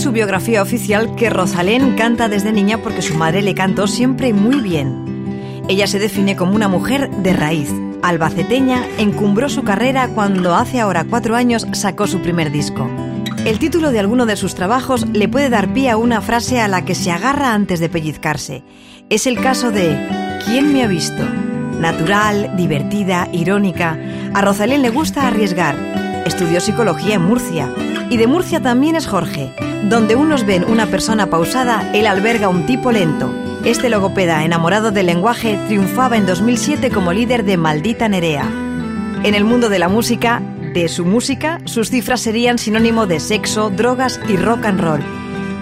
su biografía oficial que Rosalén canta desde niña porque su madre le cantó siempre muy bien. Ella se define como una mujer de raíz. Albaceteña encumbró su carrera cuando hace ahora cuatro años sacó su primer disco. El título de alguno de sus trabajos le puede dar pie a una frase a la que se agarra antes de pellizcarse. Es el caso de ¿Quién me ha visto? Natural, divertida, irónica. A Rosalén le gusta arriesgar. Estudió psicología en Murcia. Y de Murcia también es Jorge. Donde unos ven una persona pausada, él alberga un tipo lento. Este logopeda enamorado del lenguaje triunfaba en 2007 como líder de Maldita Nerea. En el mundo de la música, de su música, sus cifras serían sinónimo de sexo, drogas y rock and roll.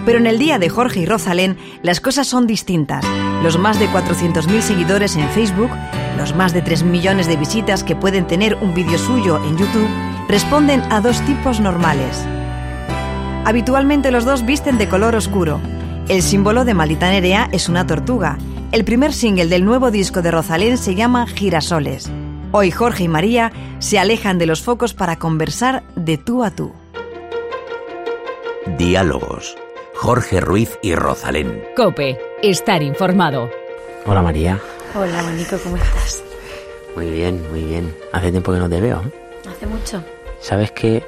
Pero en el día de Jorge y Rosalén, las cosas son distintas. Los más de 400.000 seguidores en Facebook, los más de 3 millones de visitas que pueden tener un vídeo suyo en YouTube, responden a dos tipos normales. Habitualmente los dos visten de color oscuro. El símbolo de Maldita Nerea es una tortuga. El primer single del nuevo disco de Rosalén se llama Girasoles. Hoy Jorge y María se alejan de los focos para conversar de tú a tú. Diálogos. Jorge Ruiz y Rosalén. Cope, estar informado. Hola María. Hola, Monico, ¿cómo estás? Muy bien, muy bien. Hace tiempo que no te veo. ¿eh? Hace mucho. Sabes que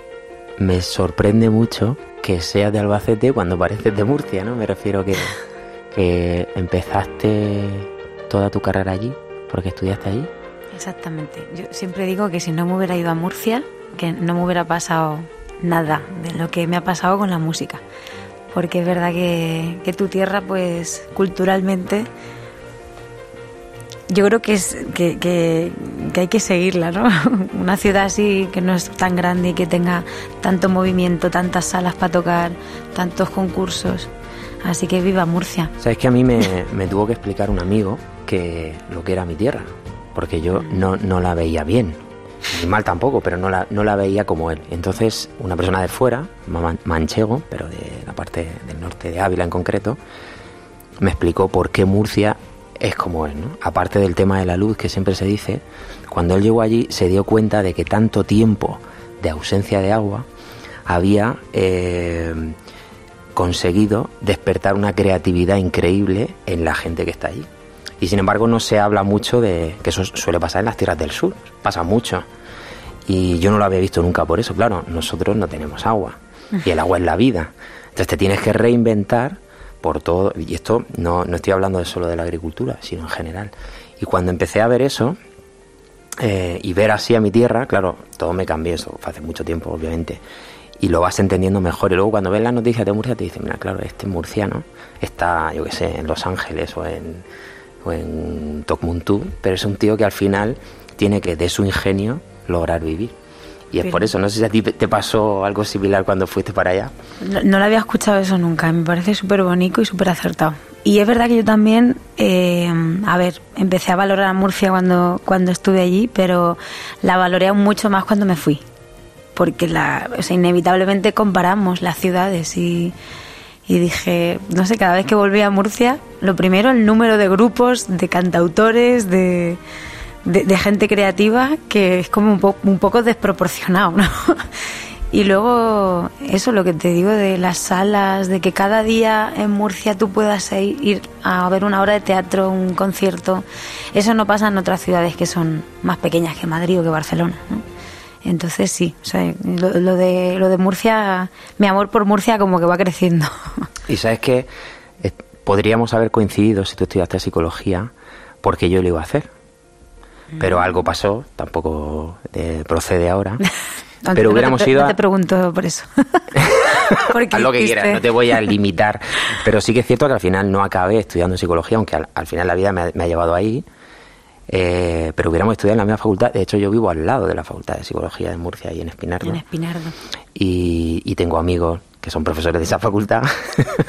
me sorprende mucho que seas de Albacete cuando pareces de Murcia, ¿no? Me refiero que, que empezaste toda tu carrera allí porque estudiaste allí. Exactamente. Yo siempre digo que si no me hubiera ido a Murcia, que no me hubiera pasado nada de lo que me ha pasado con la música. Porque es verdad que, que tu tierra, pues culturalmente, yo creo que, es, que, que, hay que seguirla, ¿no? Una ciudad así que no es tan grande y que tenga tanto movimiento, tantas salas para tocar, tantos concursos. Así que viva Murcia. Sabes que a mí me, me tuvo que explicar un amigo que lo que era mi tierra, porque yo no, no la veía bien, ni mal tampoco, pero no la, no la veía como él. Entonces, una persona de fuera, ma- manchego, pero de la parte del norte de Ávila en concreto, me explicó por qué Murcia es como es, ¿no? Aparte del tema de la luz que siempre se dice, cuando él llegó allí se dio cuenta de que tanto tiempo de ausencia de agua había eh, conseguido despertar una creatividad increíble en la gente que está allí. Y sin embargo no se habla mucho de que eso suele pasar en las tierras del sur, pasa mucho. Y yo no lo había visto nunca por eso, claro, nosotros no tenemos agua y el agua es la vida. Entonces te tienes que reinventar por todo, y esto no, no estoy hablando de solo de la agricultura, sino en general. Y cuando empecé a ver eso eh, y ver así a mi tierra, claro, todo me cambió, eso fue hace mucho tiempo, obviamente, y lo vas entendiendo mejor. Y luego cuando ves las noticias de Murcia te dicen, mira, claro, este murciano está, yo qué sé, en Los Ángeles o en, o en Tokmuntú, pero es un tío que al final tiene que, de su ingenio, lograr vivir. Y es Pero- por eso, no sé si a ti te pasó algo similar cuando fuiste para allá. No, no lo había escuchado eso nunca, me parece súper bonito y súper acertado. Y es verdad que yo también, eh, a ver, empecé a valorar a Murcia cuando, cuando estuve allí, pero la valoré aún mucho más cuando me fui. Porque la, o sea, inevitablemente comparamos las ciudades y, y dije, no sé, cada vez que volví a Murcia, lo primero, el número de grupos, de cantautores, de, de, gente creativa, que es como un, po- un poco desproporcionado. Y luego, eso, lo que te digo de las salas, de que cada día en Murcia tú puedas ir, ir a ver una obra de teatro, un concierto, eso no pasa en otras ciudades que son más pequeñas que Madrid o que Barcelona. Entonces sí, o lo de, lo de Murcia, mi amor por Murcia como que va creciendo. Y sabes que eh, podríamos haber coincidido si tú estudiaste psicología, porque yo lo iba a hacer. Pero algo pasó, tampoco eh, procede ahora. No- pero no hubiéramos te, ido No te pregunto por eso. Haz lo que quieras, no te voy a limitar. Pero sí que es cierto que al final no acabé estudiando psicología, aunque al, al final la vida me ha, me ha llevado ahí. Eh, pero hubiéramos estudiado en la misma facultad. De hecho, yo vivo al lado de la Facultad de Psicología de Murcia, y en Espinardo. En Espinardo. Y, y tengo amigos que son profesores de esa facultad.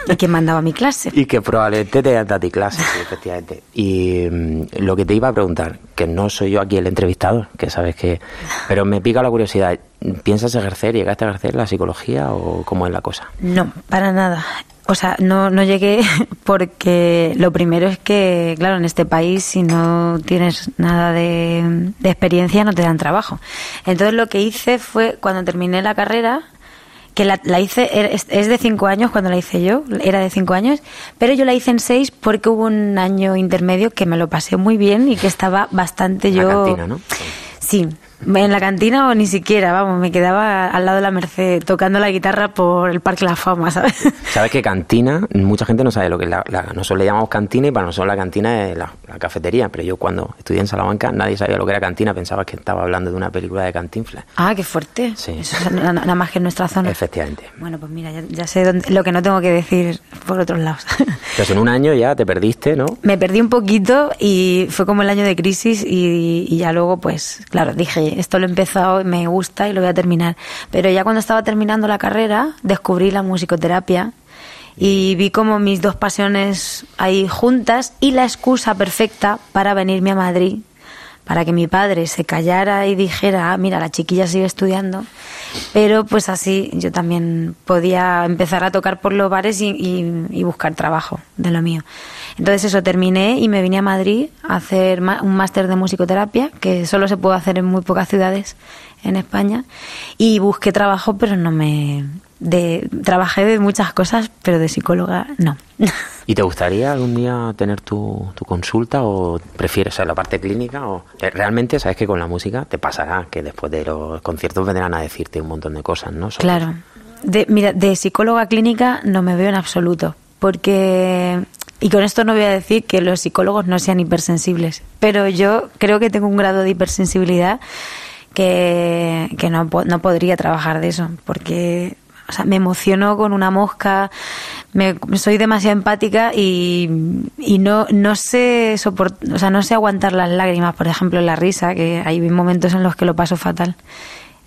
¿Y quién mandaba mi clase? Y que probablemente te han dado a ti clases, sí, efectivamente. Y mm, lo que te iba a preguntar, que no soy yo aquí el entrevistador, que sabes que... Pero me pica la curiosidad, ¿piensas ejercer, llegaste a ejercer la psicología o cómo es la cosa? No, para nada. O sea, no, no llegué porque lo primero es que, claro, en este país si no tienes nada de, de experiencia no te dan trabajo. Entonces lo que hice fue, cuando terminé la carrera, que la, la hice, es, de cinco años cuando la hice yo, era de cinco años, pero yo la hice en seis porque hubo un año intermedio que me lo pasé muy bien y que estaba bastante La yo... cantina, ¿no? Sí, en la cantina o ni siquiera, vamos, me quedaba al lado de la Merced tocando la guitarra por el Parque La Fama, ¿sabes? Sabes que cantina, mucha gente no sabe lo que es la, la- nosotros le llamamos cantina y para nosotros la cantina es la, la cafetería, pero yo cuando estudié en Salamanca nadie sabía lo que era cantina, pensaba que estaba hablando de una película de Cantinflas. Ah, qué fuerte. Sí. Eso es na- nada más que en nuestra zona. Efectivamente. Bueno, pues mira, ya, ya sé dónde- lo que no tengo que decir por otros lados. Entonces en un año ya te perdiste, ¿no? me perdí un poquito y fue como el año de crisis y, y ya luego pues claro dije esto lo he empezado y me gusta y lo voy a terminar. Pero ya cuando estaba terminando la carrera descubrí la musicoterapia y vi como mis dos pasiones ahí juntas y la excusa perfecta para venirme a Madrid para que mi padre se callara y dijera, ah, mira, la chiquilla sigue estudiando, pero pues así yo también podía empezar a tocar por los bares y, y- y buscar trabajo de lo mío. Entonces eso, terminé y me vine a Madrid a hacer un máster de musicoterapia, que solo se puede hacer en muy pocas ciudades en España, y busqué trabajo, pero no me... De, trabajé de muchas cosas, pero de psicóloga no. ¿Y te gustaría algún día tener tu, tu consulta o prefieres o sea, la parte clínica? o eh, Realmente sabes que con la música te pasará que después de los conciertos vendrán a decirte un montón de cosas, ¿no? Sobre- Claro. De, mira, de psicóloga clínica no me veo en absoluto, porque, y con esto no voy a decir que los psicólogos no sean hipersensibles, pero yo creo que tengo un grado de hipersensibilidad que, que no, no podría trabajar de eso, porque o sea, me emociono con una mosca, me, soy demasiado empática y, y no, no sé soport- o sea, no sé aguantar las lágrimas, por ejemplo, la risa, que hay momentos en los que lo paso fatal.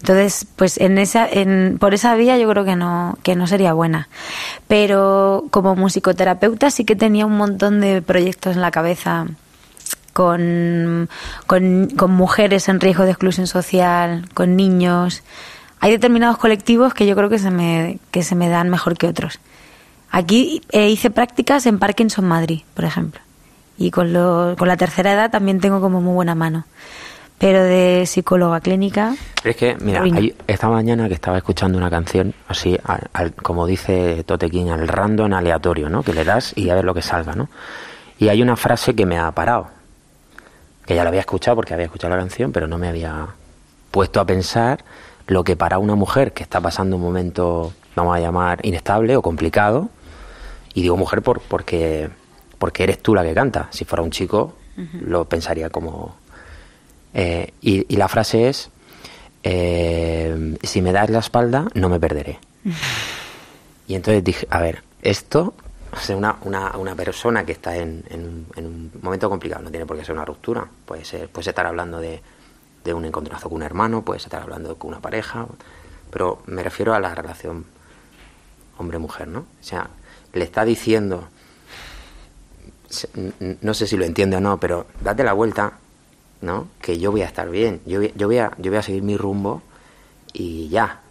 Entonces, pues en esa, en, por esa vía yo creo que no, que no sería buena. Pero como musicoterapeuta sí que tenía un montón de proyectos en la cabeza con, con, con mujeres en riesgo de exclusión social, con niños. Hay determinados colectivos que yo creo que se me, que se me dan mejor que otros. Aquí eh, hice prácticas en Parkinson Madrid, por ejemplo. Y con, lo, con la tercera edad también tengo como muy buena mano. Pero de psicóloga clínica, Pero es que, mira, hay- esta mañana que estaba escuchando una canción, así, al- al- como dice Tote King, al random aleatorio, ¿no? Que le das y a ver lo que salga, ¿no? Y hay una frase que me ha parado, que ya la había escuchado porque había escuchado la canción, pero no me había puesto a pensar lo que para una mujer que está pasando un momento, vamos a llamar, inestable o complicado, y digo mujer por, porque, porque eres tú la que canta. Si fuera un chico, lo pensaría como... eh, y, y la frase es, eh, si me das la espalda, no me perderé. Y entonces dije, a ver, esto, o una, una, una persona que está en, en en un momento complicado, no tiene por qué ser una ruptura, puede ser, puede estar hablando de, de un encontronazo con un hermano, puede estar hablando con una pareja, pero me refiero a la relación hombre-mujer, ¿no? O sea, le está diciendo, no sé si lo entiende o no, pero date la vuelta, ¿no? Que yo voy a estar bien, yo voy, yo voy, a, yo voy a seguir mi rumbo y ya.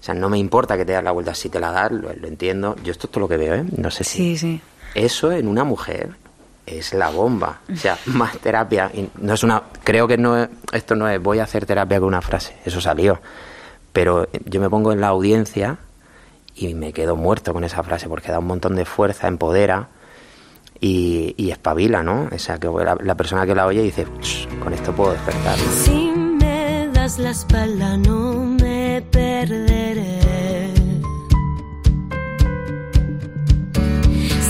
O sea, no me importa que te das la vuelta si te la das, lo, lo entiendo. Yo esto es todo lo que veo, ¿eh? No sé si... sí, sí. Eso en una mujer es la bomba. O sea, más terapia. y no es una. Creo que no es- esto no es voy a hacer terapia con una frase. Eso salió. Pero yo me pongo en la audiencia y me quedo muerto con esa frase porque da un montón de fuerza, empodera y, y espabila, ¿no? O sea, que la, la persona que la oye dice, "Ch, con esto puedo despertar. Si me das la espalda no me perderé.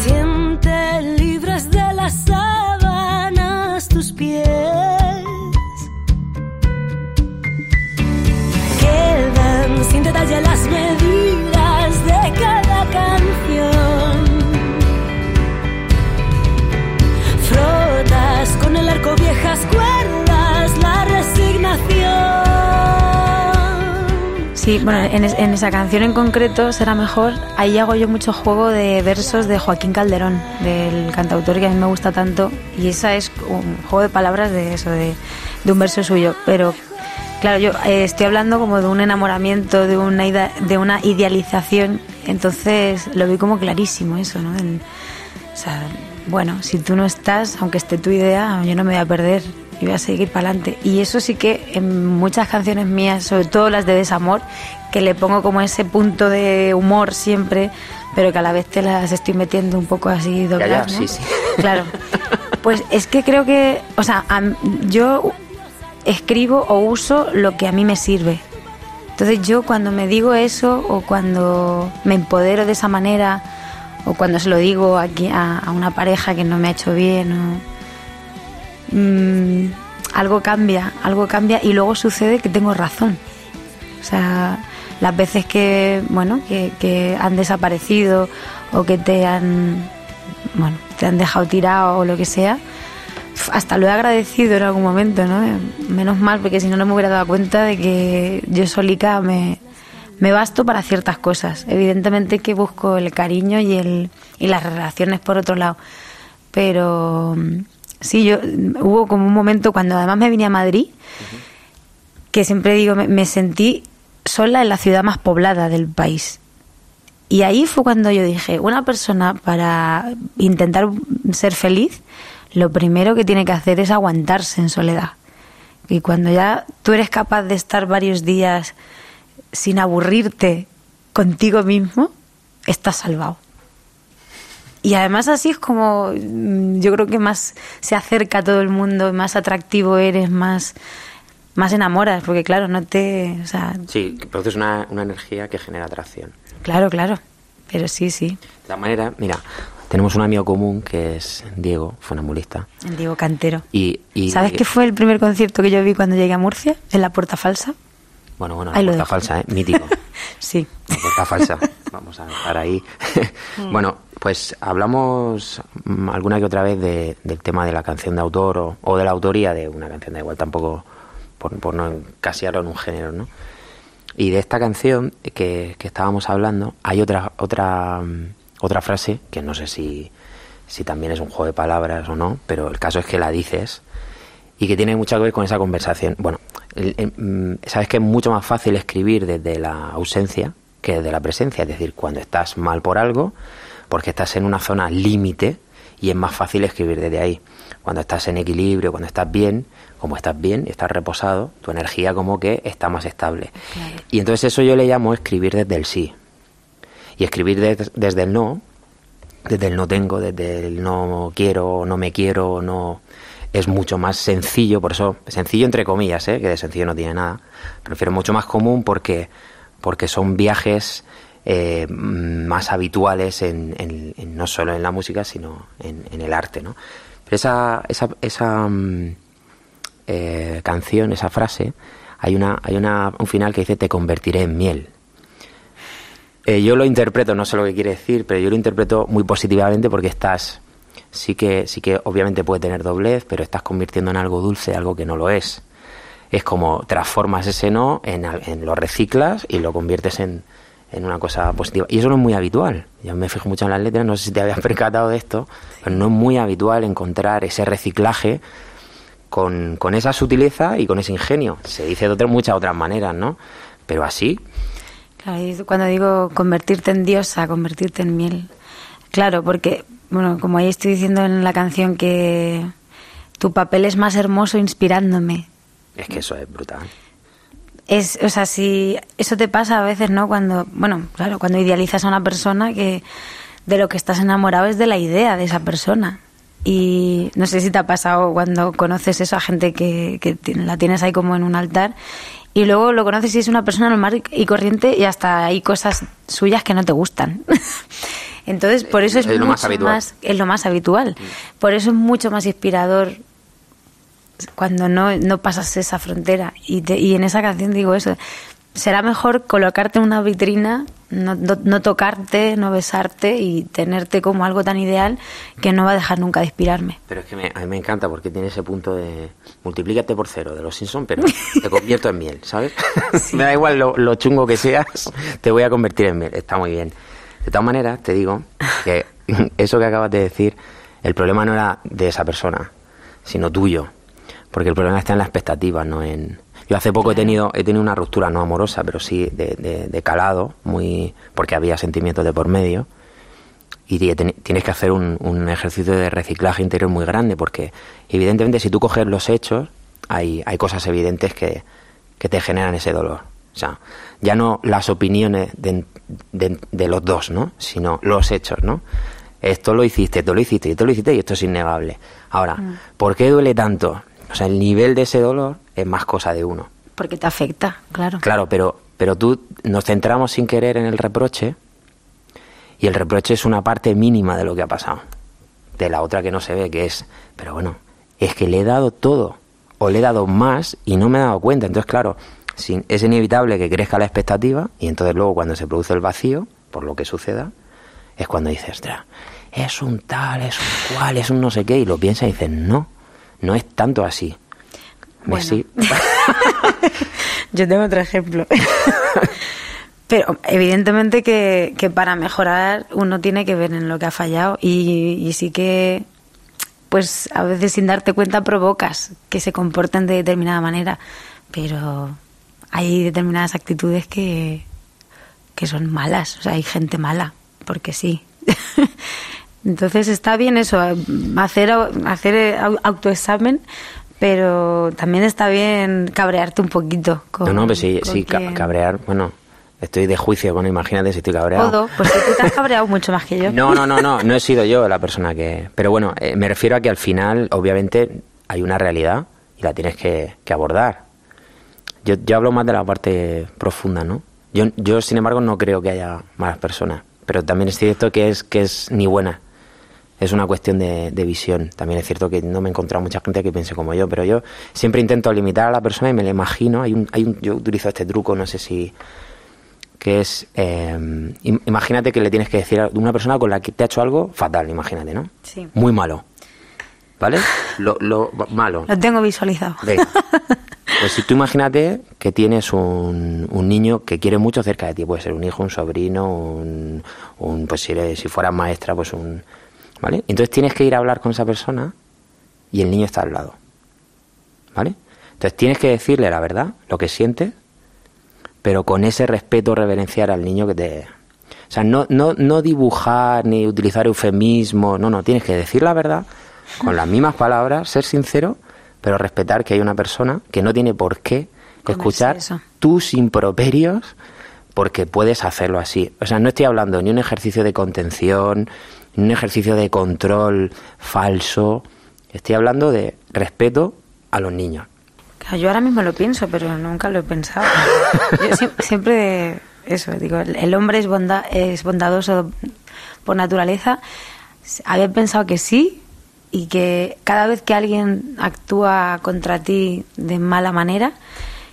Siente libres de las sábanas tus pies. Quedan sin detalle las medidas viejas cuerdas, la resignación. Sí, bueno, en, es- en esa canción en concreto será mejor. Ahí hago yo mucho juego de versos de Joaquín Calderón, del cantautor que a mí me gusta tanto. Y esa es un juego de palabras de eso, de, de un verso suyo. Pero claro, yo eh, estoy hablando como de un enamoramiento, de una, ida- de una idealización. Entonces lo vi como clarísimo eso, ¿no? En- o sea, bueno, si tú no estás, aunque esté tu idea, yo no me voy a perder y voy a seguir para adelante. Y eso sí que en muchas canciones mías, sobre todo las de desamor, que le pongo como ese punto de humor siempre, pero que a la vez te las estoy metiendo un poco así dobladas, ¿no? sí, sí. Claro. Pues es que creo que, o sea, yo escribo o uso lo que a mí me sirve. Entonces yo cuando me digo eso o cuando me empodero de esa manera o cuando se lo digo aquí a, a una pareja que no me ha hecho bien o mm, algo cambia, algo cambia y luego sucede que tengo razón. O sea, las veces que, bueno, que, que han desaparecido o que te han, bueno, te han dejado tirado o lo que sea, hasta lo he agradecido en algún momento, ¿no? Menos mal, porque si no, no me hubiera dado cuenta de que yo solica me, me basto para ciertas cosas. Evidentemente que busco el cariño y, el, y las relaciones por otro lado. Pero mm, sí, yo hubo como un momento cuando además me vine a Madrid, que siempre digo, me, me sentí sola en la ciudad más poblada del país. Y ahí fue cuando yo dije, una persona para intentar ser feliz, lo primero que tiene que hacer es aguantarse en soledad. Y cuando ya tú eres capaz de estar varios días sin aburrirte contigo mismo, estás salvado. Y además así es como mm, yo creo que más se acerca a todo el mundo, más atractivo eres, más, más enamoras, porque claro, no te... O sea, Sí, produces una, una energía que genera atracción. claro, claro, pero sí, sí, De la manera, mira, tenemos un amigo común que es Diego, funambulista. el Diego Cantero. Y, y- ¿Sabes qué fue el primer concierto que yo vi cuando llegué a Murcia? En la Puerta Falsa. Bueno, bueno, la Ahí puerta falsa, ¿eh? Mítico. Sí. La puerta falsa. Vamos a dejar ahí. bueno, pues hablamos mm, alguna que otra vez de- del tema de la canción de autor o, o de la autoría de una canción, da igual tampoco por, por no encasillarlo en un género, ¿no? Y de esta canción que, que estábamos hablando, hay otra, otra, mm, otra frase que no sé si, si también es un juego de palabras o no, pero el caso es que la dices y que tiene mucho que ver con esa conversación. Bueno, el- el, mm, sabes que es mucho más fácil escribir desde la ausencia que desde la presencia, es decir, cuando estás mal por algo, porque estás en una zona límite y es más fácil escribir desde ahí. Cuando estás en equilibrio, cuando estás bien, como estás bien, estás reposado, tu energía como que está más estable. Y entonces eso yo le llamo escribir desde el sí. Y escribir des- desde el no, desde el no tengo, desde el no quiero, no me quiero, no es mucho más sencillo, por eso sencillo entre comillas, ¿eh? que de sencillo no tiene nada. Prefiero mucho más común porque porque son viajes eh, más habituales en, no solo en la música sino en, en el arte, ¿no? Pero esa esa, esa mm, eh, canción, esa frase, hay una hay una un final que dice te convertiré en miel. Eh, yo lo interpreto, no sé lo que quiere decir, pero yo lo interpreto muy positivamente porque estás, sí que, sí que obviamente puede tener doblez, pero estás convirtiendo en algo dulce algo que no lo es. Es como transformas ese no, en, en lo reciclas y lo conviertes en, en una cosa positiva. Y eso no es muy habitual. Yo me fijo mucho en las letras, no sé si te habías percatado de esto, pero no es muy habitual encontrar ese reciclaje con, con esa sutileza y con ese ingenio. Se dice de otras, muchas otras maneras, ¿no? Pero así, Claro, cuando digo convertirte en diosa, convertirte en miel. Claro, porque, bueno, como ahí estoy diciendo en la canción que tu papel es más hermoso inspirándome. es que eso es brutal. Es, o sea, si eso te pasa a veces, ¿no? Cuando, bueno, claro, cuando idealizas a una persona que de lo que estás enamorado es de la idea de esa persona. Y no sé si te ha pasado cuando conoces eso a gente que, que la tienes ahí como en un altar y luego lo conoces y es una persona normal y corriente y hasta hay cosas suyas que no te gustan. Entonces, por eso es, Es lo más habitual. es lo más habitual. Por eso es mucho más inspirador cuando no, no pasas esa frontera. Y, te- y en esa canción digo eso. Será mejor colocarte en una vitrina, no, no- no tocarte, no besarte y tenerte como algo tan ideal que no va a dejar nunca de inspirarme. Pero es que me- a mí me encanta porque tiene ese punto de multiplícate por cero de los Simpsons, pero te convierto en miel, ¿sabes? me da igual lo, lo chungo que seas, te voy a convertir en miel. Está muy bien. De todas maneras, te digo que eso que acabas de decir, el problema no era de esa persona, sino tuyo. Porque el problema está en la expectativa, no en... Yo hace poco he tenido he tenido una ruptura no amorosa, pero sí de, de- de calado, muy porque había sentimientos de por medio. Y tienes que hacer un, un ejercicio de reciclaje interior muy grande porque evidentemente si tú coges los hechos hay, hay cosas evidentes que, que te generan ese dolor. O sea, ya no las opiniones de, de- de los dos, ¿no? Sino los hechos, ¿no? Esto lo hiciste, esto lo hiciste, esto lo hiciste y esto es innegable. Ahora, ¿por qué duele tanto? O sea, el nivel de ese dolor es más cosa de uno. Porque te afecta, claro. Claro, pero, pero tú nos centramos sin querer en el reproche y el reproche es una parte mínima de lo que ha pasado. De la otra que no se ve, que es, pero bueno, es que le he dado todo o le he dado más y no me he dado cuenta. Entonces, claro, sin- es inevitable que crezca la expectativa y entonces luego cuando se produce el vacío, por lo que suceda, es cuando dices, ostras, es un tal, es un cual, es un no sé qué, y lo piensas y dices, no, no es tanto así. Bueno. Messi, Yo tengo otro ejemplo. Pero evidentemente que, que para mejorar uno tiene que ver en lo que ha fallado y, y sí que, pues a veces sin darte cuenta provocas que se comporten de determinada manera, pero hay determinadas actitudes que, que son malas, o sea, hay gente mala, porque sí. Entonces está bien eso, hacer, hacer au- autoexamen, pero también está bien cabrearte un poquito. Con, No, no, pero sí, sí cabrear, bueno, estoy de juicio, bueno, imagínate si estoy cabreado. Todo, pues tú te has cabreado mucho más que yo. No, no, no, no, no he sido yo la persona que... Pero bueno, eh, me refiero a que al final, obviamente, hay una realidad y la tienes que, que abordar. Yo, yo hablo más de la parte profunda, ¿no? Yo, yo, sin embargo, no creo que haya malas personas, pero también es cierto que es, que es ni buena. Es una cuestión de, de visión. También es cierto que no me he encontrado mucha gente que piense como yo, pero yo siempre intento limitar a la persona y me la imagino. Hay un, hay un, yo utilizo este truco, no sé si que es eh, im- imagínate que le tienes que decir a una persona con la que te ha hecho algo fatal, imagínate, ¿no? Sí. Muy malo. ¿Vale? Lo, lo malo. Lo tengo visualizado. Venga. Pues si tú imagínate que tienes un, un niño que quiere mucho cerca de ti, puede ser un hijo, un sobrino, un, un pues si, eres- si fueras maestra, pues un... ¿Vale? Entonces tienes que ir a hablar con esa persona y el niño está al lado. ¿Vale? Entonces tienes que decirle la verdad, lo que sientes, pero con ese respeto reverenciar al niño que te... O sea, no, no, no dibujar ni utilizar eufemismo, no, no, tienes que decir la verdad con las mismas palabras, ser sincero, pero respetar que hay una persona que no tiene por qué escuchar tus improperios porque puedes hacerlo así. O sea, no estoy hablando ni un ejercicio de contención, ni un ejercicio de control falso. Estoy hablando de respeto a los niños. Yo ahora mismo lo pienso, pero nunca lo he pensado. Yo siempre, eso, digo, el, el hombre es, bonda, es bondadoso por naturaleza. Había pensado que sí y que cada vez que alguien actúa contra ti de mala manera,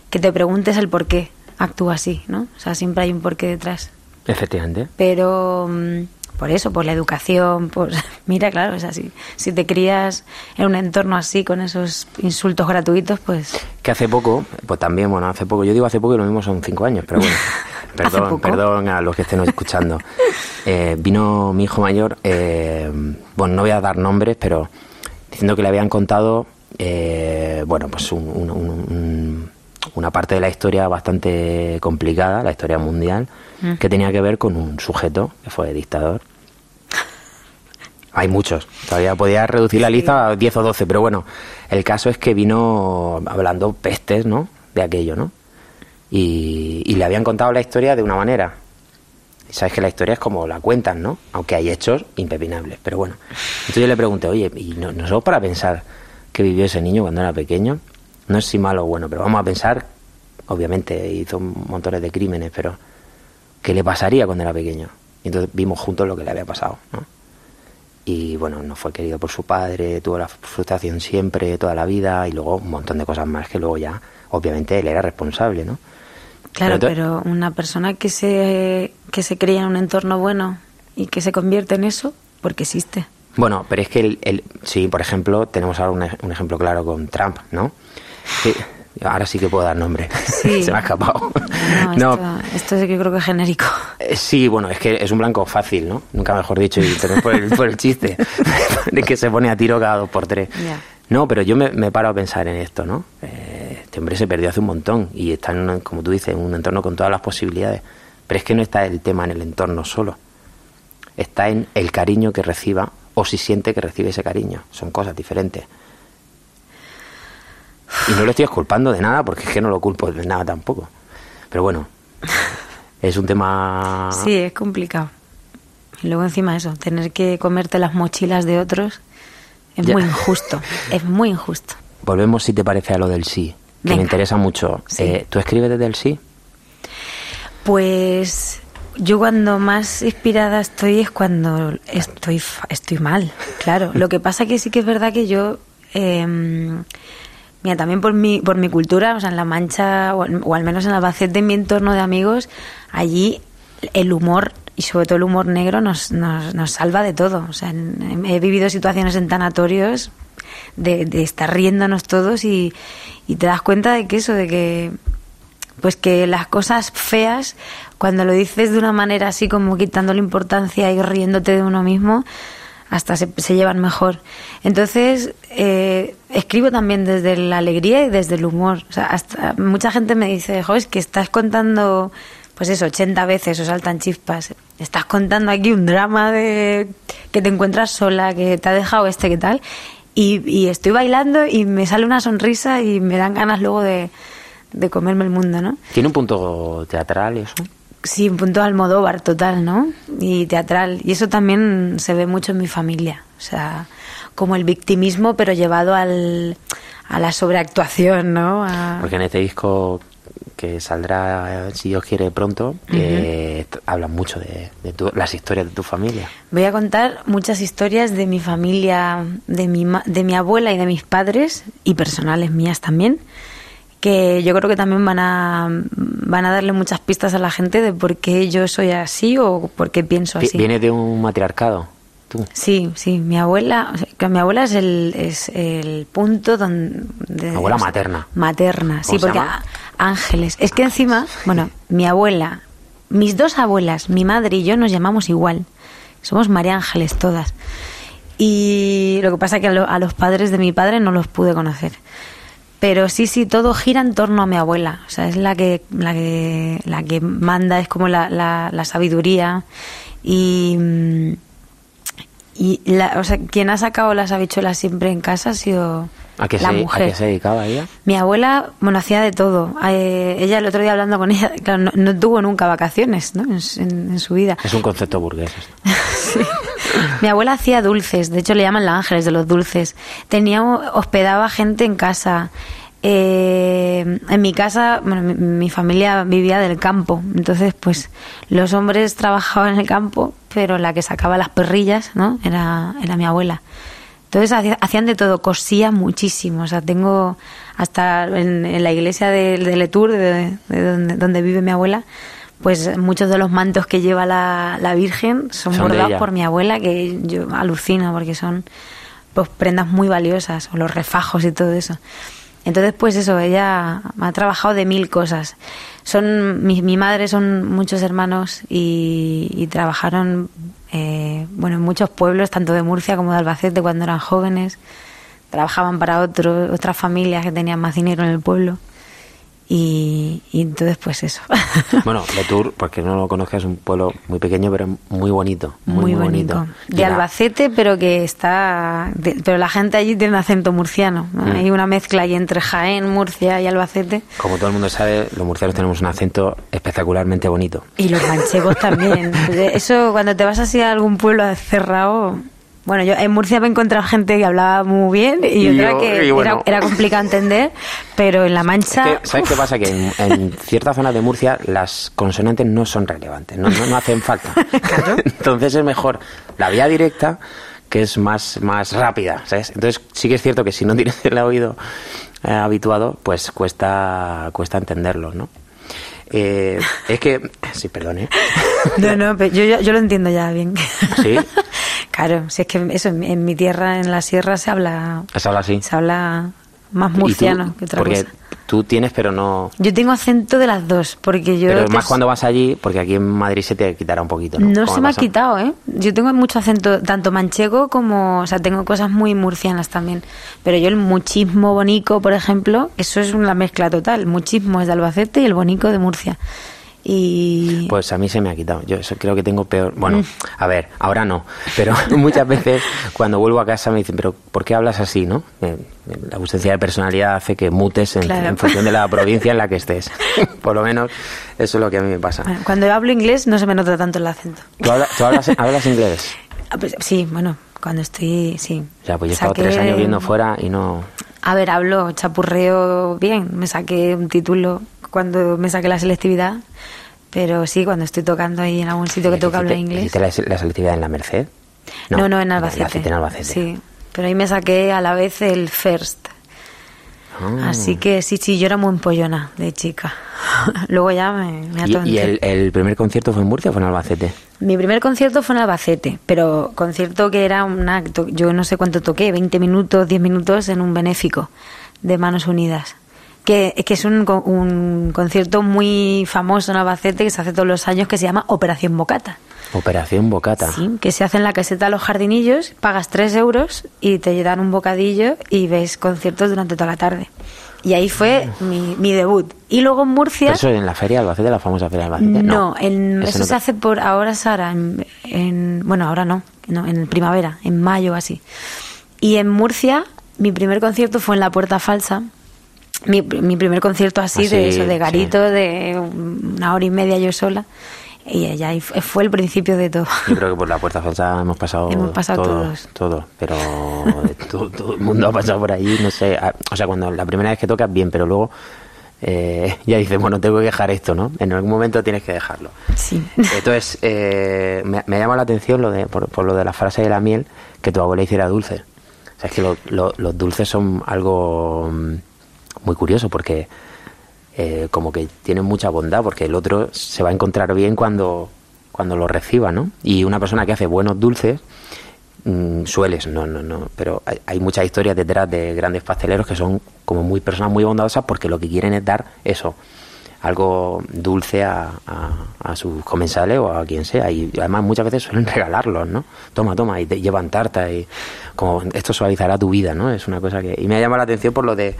que te preguntes el por qué actúa así, ¿no? O sea, siempre hay un porqué detrás. Efectivamente. Pero mm, por eso, por la educación, por mira, claro, es así. Si te crías en un entorno así con esos insultos gratuitos, pues Que hace poco, pues también, bueno, hace poco, yo digo hace poco y lo mismo son cinco años, pero bueno, perdón, perdón a los que estén escuchando. Eh, vino mi hijo mayor, eh, bueno, no voy a dar nombres, pero diciendo que le habían contado, eh, bueno, pues un- un- un- un- una parte de la historia bastante complicada, la historia mundial, que tenía que ver con un sujeto que fue dictador. Hay muchos. Todavía podía reducir la lista a 10 o 12, pero bueno, el caso es que vino hablando pestes, ¿no? De aquello, ¿no? Y, y le habían contado la historia de una manera. Y sabes que la historia es como la cuentan, ¿no? Aunque hay hechos impepinables, pero bueno. Entonces yo le pregunté, oye, ¿y no, no somos para pensar que vivió ese niño cuando era pequeño? No es si malo o bueno, pero vamos a pensar, obviamente hizo montones de crímenes, pero ¿qué le pasaría cuando era pequeño? Y entonces vimos juntos lo que le había pasado, ¿no? Y bueno, no fue querido por su padre, tuvo la frustración siempre, toda la vida, y luego un montón de cosas más que luego ya, obviamente, él era responsable, ¿no? claro, Pero pero, una persona que se que se cría en un entorno bueno y que se convierte en eso, porque existe. Bueno, pero es que, el, el- sí, por ejemplo, tenemos ahora un, un ejemplo claro con Trump, ¿no? Que- ahora sí que puedo dar nombre, Sí. se me ha escapado. No, esto, esto es que creo que es genérico. Eh, Sí, bueno, es que es un blanco fácil, ¿no? Nunca mejor dicho, y perdón por el, por el chiste, de que se pone a tiro cada dos por tres. No, pero yo me, me paro a pensar en esto, ¿no? Eh, este hombre se perdió hace un montón y está, en un- como tú dices, en un entorno con todas las posibilidades. Pero es que no está el tema en el entorno solo. Está en el cariño que reciba o si siente que recibe ese cariño. Son cosas diferentes. Y no lo estoy culpando de nada porque es que no lo culpo de nada tampoco. Pero bueno, es un tema... Sí, es complicado. Y luego encima eso, tener que comerte las mochilas de otros es Ya. muy injusto. Es muy injusto. Volvemos, si te parece, a lo del sí, que Venga. me interesa mucho. Sí. Eh, ¿Tú escribes desde el sí? Pues yo cuando más inspirada estoy es cuando estoy estoy mal, claro. Lo que pasa que sí que es verdad que yo, eh, mira, también por mi por mi cultura, o sea, en La Mancha o, o al menos en Albacete, en mi entorno de amigos, allí el humor y sobre todo el humor negro nos, nos, nos salva de todo. O sea, he vivido situaciones en tanatorios de, de estar riéndonos todos y, y te das cuenta de que eso, de que pues que las cosas feas, cuando lo dices de una manera así como quitándole importancia y riéndote de uno mismo, hasta se, se llevan mejor. Entonces, eh, escribo también desde la alegría y desde el humor. O sea, hasta, mucha gente me dice, jo, es que estás contando, pues eso, 80 veces o saltan chispas. Estás contando aquí un drama de que te encuentras sola, que te ha dejado este, que tal. Y, y estoy bailando y me sale una sonrisa y me dan ganas luego de, de comerme el mundo, ¿no? ¿Tiene un punto teatral y eso? Sí, un punto Almodóvar total, ¿no? Y teatral. Y eso también se ve mucho en mi familia. O sea, como el victimismo, pero llevado al, a la sobreactuación, ¿no? A- Porque en este disco que saldrá, si Dios quiere, pronto, eh, t- hablan mucho de, de tu- las historias de tu familia. Voy a contar muchas historias de mi familia, de mi, de mi abuela y de mis padres, y personales mías también, que yo creo que también van a, van a darle muchas pistas a la gente de por qué yo soy así o por qué pienso así. ¿Vienes de un matriarcado? ¿Tú? Sí, sí, mi abuela, o sea, que mi abuela es el, es el punto donde... Abuela materna. Materna, sí, ¿Cómo se porque a- Ángeles. Es que encima, bueno, mi abuela, mis dos abuelas, mi madre y yo nos llamamos igual. Somos María Ángeles todas. Y lo que pasa es que a, lo- a los padres de mi padre no los pude conocer. Pero sí, sí, todo gira en torno a mi abuela. O sea, es la que, la que, la que manda, es como la, la, la sabiduría. Y, mm, y la, o sea, quien ha sacado las habichuelas siempre en casa ha sido ¿A qué, la se, mujer. ¿A qué se dedicaba ella? Mi abuela, bueno, hacía de todo. Eh, ella, el otro día hablando con ella, claro, no, no tuvo nunca vacaciones ¿no? en, su- en- en su vida. Es un concepto burgués. esto. Mi abuela hacía dulces, de hecho le llaman la ángeles de los dulces. Tenía, hospedaba gente en casa. Eh, en mi casa, bueno, mi, mi familia vivía del campo, entonces pues los hombres trabajaban en el campo, pero la que sacaba las perrillas, ¿no? Era, era mi abuela. Entonces hacía- hacían de todo, cosía muchísimo. O sea, tengo hasta en, en la iglesia de, de Letour, de, de donde, donde vive mi abuela, pues muchos de los mantos que lleva la, la Virgen son, Son bordados por mi abuela, que yo alucino porque son pues prendas muy valiosas, o los refajos y todo eso. Entonces, pues eso, ella ha trabajado de mil cosas. Son mi, mi madre son muchos hermanos y, y trabajaron eh, bueno en muchos pueblos, tanto de Murcia como de Albacete cuando eran jóvenes. Trabajaban para otro, otras familias que tenían más dinero en el pueblo. Y, y entonces, pues eso. Bueno, Letour, porque no lo conozcas, es un pueblo muy pequeño, pero muy bonito. Muy, muy, bonito. De Albacete, pero que está. de- pero la gente allí tiene un acento murciano. ¿no? Mm. Hay una mezcla ahí entre Jaén, Murcia y Albacete. Como todo el mundo sabe, los murcianos tenemos un acento espectacularmente bonito. Y los manchegos también. Eso, cuando te vas así a algún pueblo cerrado. Bueno, yo en Murcia me he encontrado gente que hablaba muy bien y, Y otra yo- que y bueno. era, era complicado entender, pero en La Mancha. Es que, ¿Sabes qué pasa? Que en, en ciertas zonas de Murcia las consonantes no son relevantes, no, no, no hacen falta. Entonces es mejor la vía directa, que es más, más rápida, ¿sabes? Entonces sí que es cierto que si no tienes el oído eh, habituado, pues cuesta, cuesta entenderlo, ¿no? Eh, es que... Sí, perdón, ¿eh? No, no, pero yo, yo, yo lo entiendo ya bien. ¿Sí? Claro, si es que eso, en, mi- en mi tierra, en la sierra, se habla, ¿Has hablado así? se habla más murciano que otra Porque cosa. tú tienes, pero no... Yo tengo acento de las dos, porque yo... Pero más cuando vas allí, porque aquí en Madrid se te quitará un poquito, ¿no? No ¿Cómo se me ha quitado, ¿eh? Yo tengo mucho acento, tanto manchego como... O sea, tengo cosas muy murcianas también. Pero yo el muchismo bonico, por ejemplo, eso es una mezcla total. Muchismo es de Albacete y el bonico de Murcia. Y Pues a mí se me ha quitado. Yo creo que tengo peor. Bueno, a ver, ahora no. Pero muchas veces cuando vuelvo a casa me dicen, ¿pero por qué hablas así, no? Eh, La ausencia de personalidad hace que mutes en, Claro. en función de la provincia en la que estés. Por lo menos eso es lo que a mí me pasa. bueno, cuando yo hablo inglés no se me nota tanto el acento. ¿Tú, habla- tú hablas, hablas inglés? Ah, pues, sí, bueno, cuando estoy, sí. O sea, pues yo he estado Saqué- tres años viviendo fuera y no... A ver, hablo, chapurreo bien. Me saqué un título cuando me saqué la selectividad. Pero sí, cuando estoy tocando ahí en algún sitio que tengo que hablar ¿Hiciste- inglés. ¿Hiciste la, la selectividad en la Merced? No, no, en Albacete. en Albacete. Sí, pero ahí me saqué a la vez el first. Ah. Así que sí, sí, yo era muy empollona de chica. Luego ya me, me ¿Y, atonté. y el, el primer concierto fue en Murcia o fue en Albacete? Mi primer concierto fue en Albacete, pero concierto que era un acto, yo no sé cuánto toqué, 20 minutos, 10 minutos en un benéfico de Manos Unidas. Que, que es un, un concierto muy famoso en Albacete que se hace todos los años que se llama Operación Bocata. Operación Bocata. Sí, que se hace en la caseta de los jardinillos, pagas 3 euros y te dan un bocadillo y ves conciertos durante toda la tarde. Y ahí fue mi, mi debut. Y luego en Murcia... ¿Pero eso en la feria de Albacete, la famosa feria de Albacete? No, en- Ese eso no se hace por ahora, Sara, en, en- bueno, ahora no, no, en primavera, en mayo así. Y en Murcia, mi primer concierto fue en la Puerta Falsa. Mi, mi primer concierto así, Ah, de sí, eso, de sí. garito, de una hora y media yo sola. Y allá fue el principio de todo. Yo creo que por la puerta falsa hemos pasado, Hemos pasado todo, todos. todo, pero todo, todo el mundo ha pasado por ahí, no sé, ah, o sea, cuando la primera vez que tocas bien, pero luego eh, ya dices, bueno, tengo que dejar esto, ¿no? En algún momento tienes que dejarlo. Sí. Entonces, eh, me, me llama la atención lo de, por, por lo de la frase de la miel, que tu abuela hiciera dulce. O sea, es que lo- lo- los dulces son algo mm, muy curioso porque eh, como que tienen mucha bondad, porque el otro se va a encontrar bien cuando, cuando lo reciba, ¿no? Y una persona que hace buenos dulces, mm, sueles, no, no, no, pero hay, hay muchas historias detrás de grandes pasteleros que son como muy personas muy bondadosas porque lo que quieren es dar eso, algo dulce a, a- a sus comensales o a quien sea. Y además muchas veces suelen regalarlos, ¿no? Toma, toma, y te llevan tarta y como esto suavizará tu vida, ¿no? Es una cosa que... Y me ha llamado la atención por lo de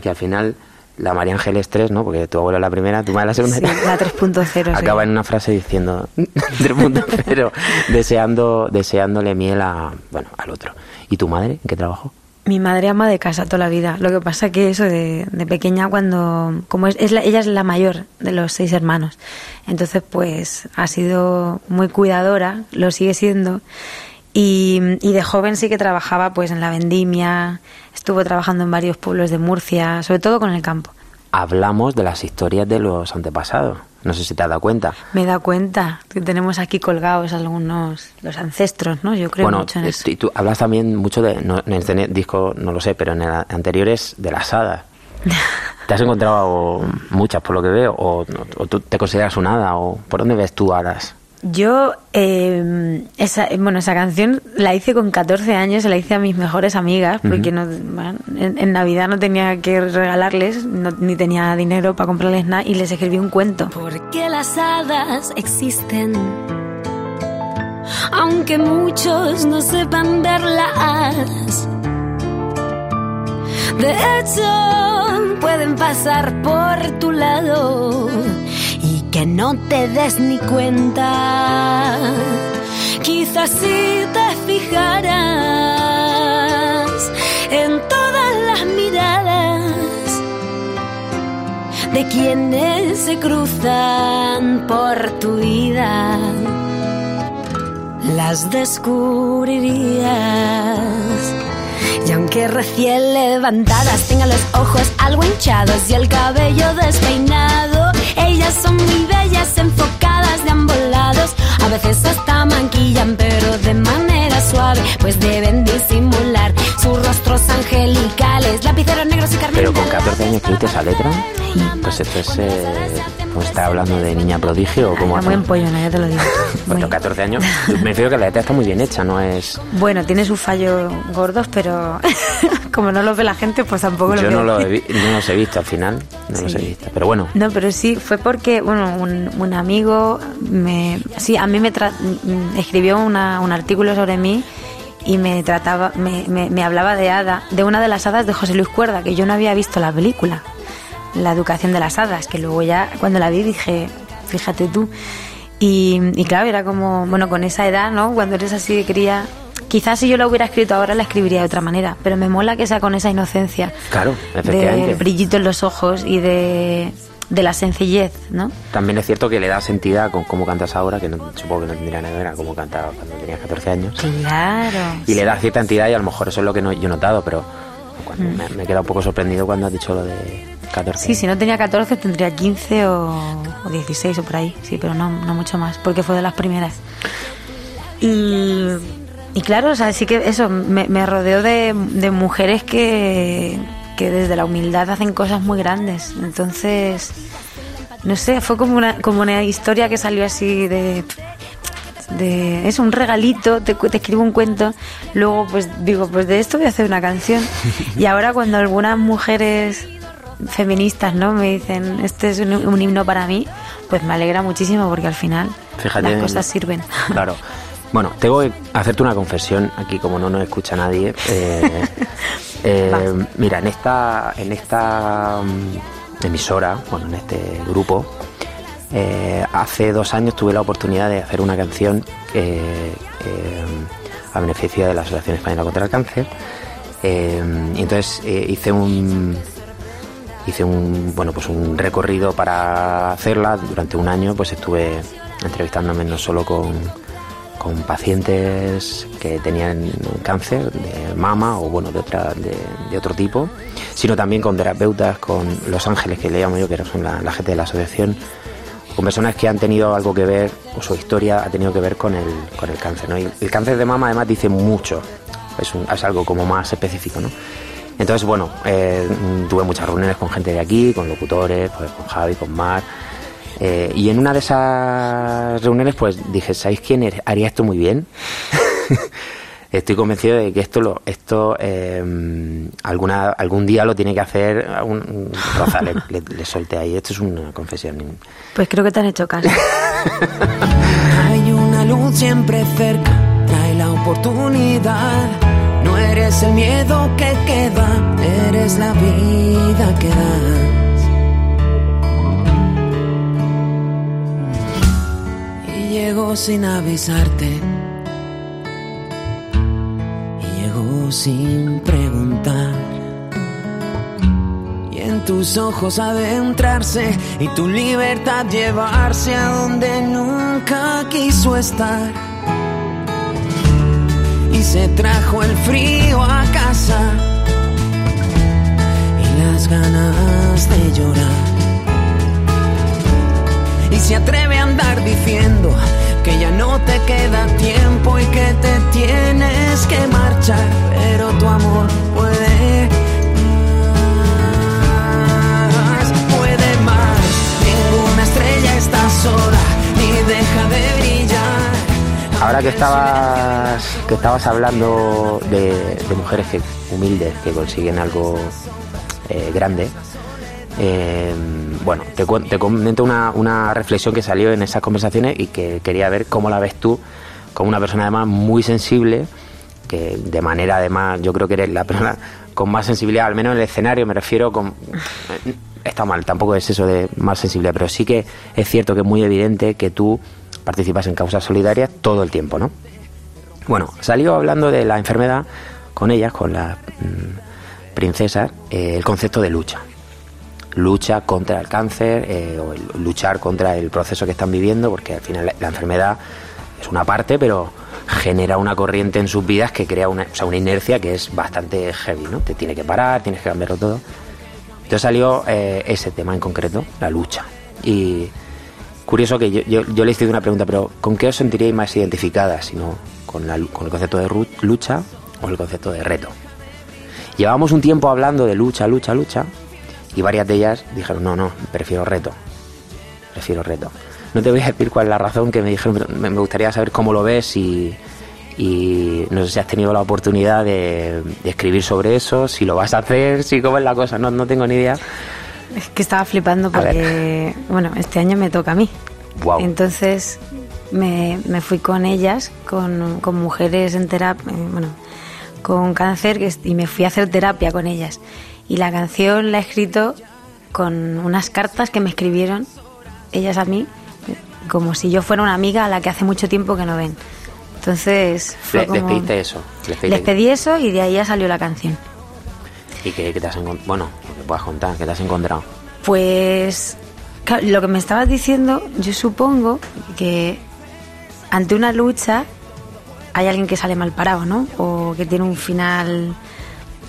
que al final la María Ángeles 3, ¿no? Porque tu abuela la primera, tu madre la segunda. Sí, la 3.0. sí. Acaba en una frase diciendo 3.0, deseando, deseándole miel a, bueno, al otro. ¿Y tu madre en qué trabajó? Mi madre ama de casa toda la vida. Lo que pasa que eso de, de pequeña cuando como es, es la- ella es la mayor de los seis hermanos, entonces pues ha sido muy cuidadora, lo sigue siendo y, y de joven sí que trabajaba pues en la vendimia, estuvo trabajando en varios pueblos de Murcia, sobre todo con el campo. Hablamos de las historias de los antepasados. No sé si te has dado cuenta. Me he dado cuenta que tenemos aquí colgados algunos los ancestros, ¿no? Yo creo bueno, mucho en eh, eso. y tú hablas también mucho de, no, en este disco no lo sé, pero en el anterior es de las hadas. ¿Te has encontrado muchas por lo que veo? ¿O, o tú te consideras un hada? ¿O por dónde ves tú hadas? Yo, eh, esa, bueno, esa canción la hice con 14 años, se la hice a mis mejores amigas, porque no, bueno, en, en Navidad no tenía que regalarles, no- ni tenía dinero para comprarles nada, y les escribí un cuento. Porque las hadas existen. Aunque muchos no sepan verlas. De hecho, pueden pasar por tu lado que no te des ni cuenta. Quizás si te fijaras en todas las miradas de quienes se cruzan por tu vida, las descubrirías. Y aunque recién levantadas tengan los ojos algo hinchados y el cabello despeinado, ellas son muy bellas, enfocadas de ambos lados. A veces hasta manquillan, pero de manera suave, pues deben disimular sus rostros angelicales, lapiceros negros y carmín. Pero con de 14 años escribiste esa letra. Sí. Pues esto es. Eh, pues está hablando de niña prodigio o como. Era muy empollona, ya te lo digo. Bueno, Muy- 14 años. Me refiero que la letra está muy bien hecha, no es. Bueno, tiene sus fallos gordos, pero como no los ve la gente, pues tampoco lo Yo no, lo he no los he visto al final. No los he Sí. visto. Pero bueno. No, pero sí, fue porque, bueno, un, un amigo me... Sí, a mí me tra- mm, escribió una- un artículo sobre mí y me trataba, me, me- me hablaba de hada, de una de las hadas de José Luis Cuerda, que yo no había visto la película, La educación de las hadas, que luego ya cuando la vi dije, fíjate tú. Y, y claro, era como, bueno, con esa edad, ¿no? Cuando eres así de cría, quizás si yo la hubiera escrito ahora la escribiría de otra manera, pero me mola que sea con esa inocencia. Claro, De efectivamente. brillito en los ojos y de, de la sencillez, ¿no? También es cierto que le da sentido con cómo cantas ahora, que no, supongo que no tendría nada que ver a cómo cantaba cuando tenías 14 años. Claro. Y le da cierta entidad y a lo mejor eso es lo que no, yo he notado, pero cuando Mm. me, me he quedado un poco sorprendido cuando has dicho lo de 14. Sí, si no tenía 14 tendría 15 o, o 16 o por ahí, sí, pero no, no mucho más, porque fue de las primeras. Y, y claro, o sea, sí que eso, me, me rodeo de, de mujeres que, que desde la humildad hacen cosas muy grandes. Entonces, no sé, fue como una, como una historia que salió así de... de es un regalito, te, te escribo un cuento, luego pues digo, pues de esto voy a hacer una canción. Y ahora cuando algunas mujeres feministas no me dicen, este es un, un himno para mí, pues me alegra muchísimo porque al final Fíjate las cosas sirven. Claro. Bueno, tengo que hacerte una confesión aquí, como no nos escucha nadie. Eh, eh, mira, en esta, en esta mm, emisora, bueno, en este grupo, eh, hace dos años tuve la oportunidad de hacer una canción eh, eh, a beneficio de la Asociación Española contra el Cáncer. Y entonces hice un hice un bueno pues un recorrido para hacerla durante un año pues estuve entrevistándome no solo con, con pacientes que tenían cáncer de mama o bueno de otra de, otro tipo sino también con terapeutas con los ángeles que le llamo yo que son la, gente de la asociación con personas que han tenido algo que ver o su historia ha tenido que ver con el, con el cáncer ¿no? el cáncer de mama además dice mucho es, un- es algo como más específico ¿no? Entonces, bueno, eh, tuve muchas reuniones con gente de aquí, con locutores, pues, con Javi, con Mar. Eh, y en una de esas reuniones, pues dije, ¿sabéis quién er- haría esto muy bien? Estoy convencido de que esto lo, esto eh, alguna, algún día lo tiene que hacer un, le, le- le solté ahí. Esto es una confesión. Pues creo que te han hecho caso. Hay una luz siempre cerca, trae la oportunidad. No eres el miedo que queda, eres la vida que das. Llegó sin avisarte. Y llegó sin preguntar. Y en tus ojos adentrarse y tu libertad llevarse a donde nunca quiso estar. Y se trajo el frío a casa y las ganas de llorar. Y se atreve a andar diciendo que ya no te queda tiempo y que te tienes que marchar, pero tu amor puede más, puede más. Ninguna estrella está sola ni deja de brillar. Ahora que estabas, que estabas hablando de, de mujeres que, humildes que consiguen algo eh, grande, eh, bueno, te, te comento una, reflexión que salió en esas conversaciones y que quería ver cómo la ves tú, como una persona además muy sensible, que de manera además yo creo que eres la persona con más sensibilidad, al menos en el escenario me refiero con... eh, Está mal, tampoco es eso de más sensibilidad, pero sí que es cierto que es muy evidente que tú participas en causas solidarias todo el tiempo, ¿no? Bueno, salió hablando de la enfermedad con ellas, con las mm, princesas, eh, el concepto de lucha. Lucha contra el cáncer eh, o luchar contra el proceso que están viviendo, porque al final la, enfermedad es una parte, pero genera una corriente en sus vidas que crea una, o sea, una inercia que es bastante heavy, ¿no? Te tiene que parar, tienes que cambiarlo todo. Entonces salió eh, ese tema en concreto, la lucha. Y curioso que yo, yo, yo le hice una pregunta, pero ¿con qué os sentiríais más identificadas? Sino con, la, con el concepto de lucha o el concepto de reto. Llevábamos un tiempo hablando de lucha, lucha, lucha, y varias de ellas dijeron, no, no, prefiero reto. Prefiero reto. No te voy a decir cuál es la razón que me dijeron, me gustaría saber cómo lo ves y, y no sé si has tenido la oportunidad de, de escribir sobre eso, si lo vas a hacer, si cómo es la cosa, no, no tengo ni idea. Es que estaba flipando porque, bueno, este año me toca a mí. Guau. Entonces me, me fui con ellas, con, con mujeres en terapia, bueno, con cáncer, y me fui a hacer terapia con ellas. Y la canción la he escrito con unas cartas que me escribieron ellas a mí como si yo fuera una amiga a la que hace mucho tiempo que no ven. Entonces, fue Le- les como- pediste eso. Les pediste- les pedí eso y de ahí ya salió la canción. ¿Y qué, qué te has encontrado? Bueno, lo que puedas contar, ¿qué te has encontrado? Pues claro, lo que me estabas diciendo, yo supongo que ante una lucha hay alguien que sale mal parado, ¿no? O que tiene un final...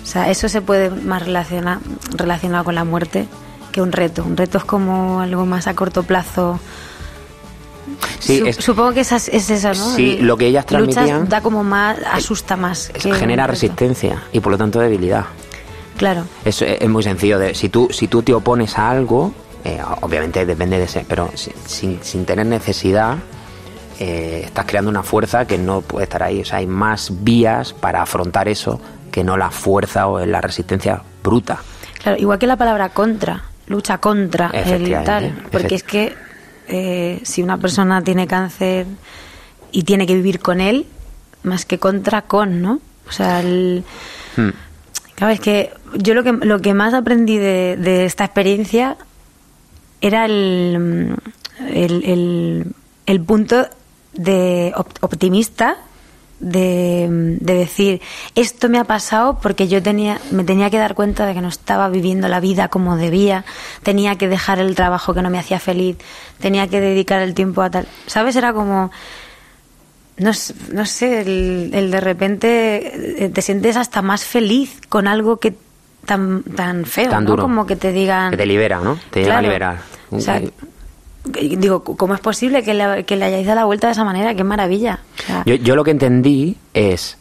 O sea, eso se puede más relacionar, relacionado con la muerte que un reto. Un reto es como algo más a corto plazo. Sí, Su- es- supongo que esa es, es eso, ¿no? Sí, El- lo que ellas luchas transmitían- da como más, asusta más. es- que un genera resistencia y por lo tanto debilidad. Claro. Es, es muy sencillo. De, si, tú, si tú te opones a algo, eh, obviamente depende de ese, pero si- sin, sin tener necesidad, eh, estás creando una fuerza que no puede estar ahí. O sea, hay más vías para afrontar eso que no la fuerza o la resistencia bruta. Claro, igual que la palabra contra, lucha contra el tal, porque es que eh, si una persona tiene cáncer y tiene que vivir con él, más que contra, con, ¿no? O sea, el, Hmm. claro, es que yo lo que, lo que más aprendí de, de esta experiencia era el, el, el- el punto de op- optimista de, de decir esto me ha pasado porque yo tenía me tenía que dar cuenta de que no estaba viviendo la vida como debía tenía que dejar el trabajo que no me hacía feliz tenía que dedicar el tiempo a tal sabes era como no, no sé el, el de repente eh, te sientes hasta más feliz con algo que tan tan feo Tan ¿no? duro. como que te digan Que te libera, ¿no? Te llega a Claro. liberar. O sea, digo, ¿cómo es posible que le, que le hayáis dado la vuelta de esa manera? ¡Qué maravilla! O sea, Yo, yo lo que entendí es,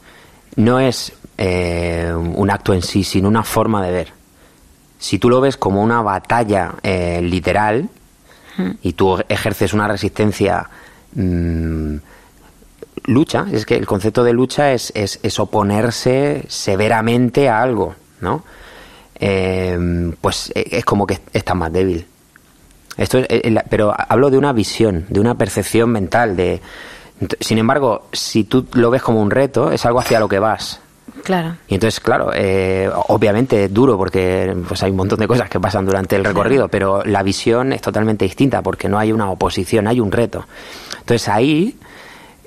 no es eh, un acto en sí, sino una forma de ver. Si tú lo ves como una batalla eh, literal y tú ejerces una resistencia, mm, lucha, es que el concepto de lucha es, es, es oponerse severamente a algo, ¿no? Eh, pues eh, es como que estás más débil. Esto es, eh, la- pero hablo de una visión, de una percepción mental. De, sin embargo, si tú lo ves como un reto, es algo hacia lo que vas. claro. Y entonces, claro, eh, obviamente es duro porque pues hay un montón de cosas que pasan durante el recorrido, pero la visión es totalmente distinta porque no hay una oposición, hay un reto. Entonces ahí,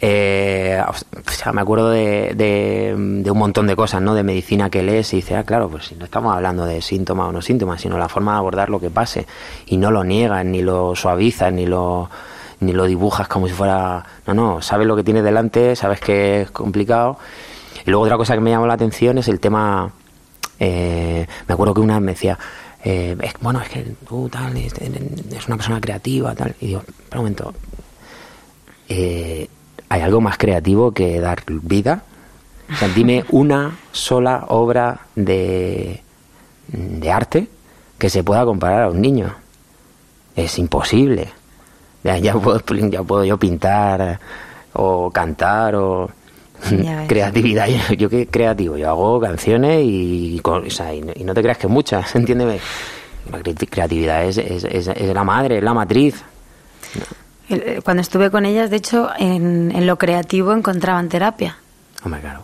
eh, o sea, me acuerdo de, un montón de cosas, ¿no? De medicina que lees y dices, ah, claro, pues si no estamos hablando de síntomas o no síntomas, sino la forma de abordar lo que pase. Y no lo niegas, ni lo suavizas, ni lo ni lo dibujas como si fuera... No, no, sabes lo que tienes delante, sabes que es complicado. Y luego otra cosa que me llamó la atención es el tema... eh, me acuerdo que una vez me decía, eh, bueno, es que tú tal, es, es una persona creativa, tal. Y digo, espera un momento, eh, ¿hay algo más creativo que dar vida? O sea, dime una sola obra de, de arte que se pueda comparar a un niño. Es imposible. Ya, ya puedo, ya puedo yo pintar o cantar o creatividad. Yo, yo qué creativo, yo hago canciones y, con- o sea, y, no, y no te creas que muchas, entiéndeme. La cre- creatividad es, es, es- es la madre, es la matriz. Eh, Cuando estuve con ellas, de hecho, en, en lo creativo encontraban terapia. Hombre, claro.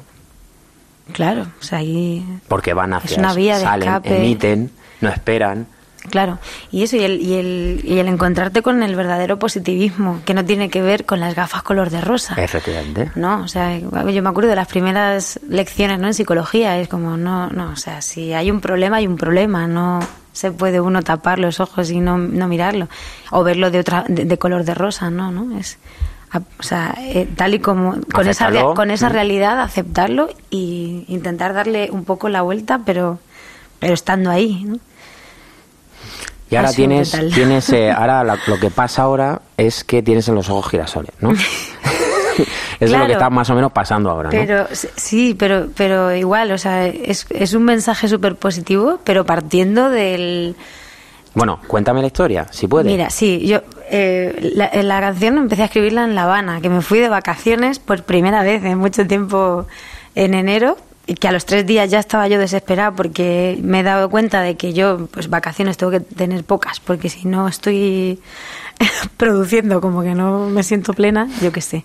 Claro, o sea, ahí... Porque van hacia Es una vía de salen, escape. emiten, no esperan. Claro, y eso, y el, y, el, y el encontrarte con el verdadero positivismo, que no tiene que ver con las gafas color de rosa. Efectivamente. No, o sea, yo me acuerdo de las primeras lecciones, ¿no? En psicología, es como, no, no, o sea, si hay un problema, hay un problema, no se puede uno tapar los ojos y no, no mirarlo, o verlo de otra, de, de color de rosa, no, no, es, o sea, eh, tal y como, con esa, con esa Mm. realidad, aceptarlo y intentar darle un poco la vuelta, pero, pero estando ahí, ¿no? Y ahora tienes, tienes eh, ahora lo que pasa ahora es que tienes en los ojos girasoles, ¿no? Eso es lo que está más o menos pasando ahora, ¿no? Pero sí, pero pero igual, o sea, es, es un mensaje súper positivo, pero partiendo del... Bueno, cuéntame la historia, si puedes. Mira, sí, yo eh, la, la canción empecé a escribirla en La Habana, que me fui de vacaciones por primera vez en mucho tiempo en enero y que a los tres días ya estaba yo desesperada porque me he dado cuenta de que yo, pues vacaciones tengo que tener pocas, porque si no estoy produciendo como que no me siento plena, yo qué sé.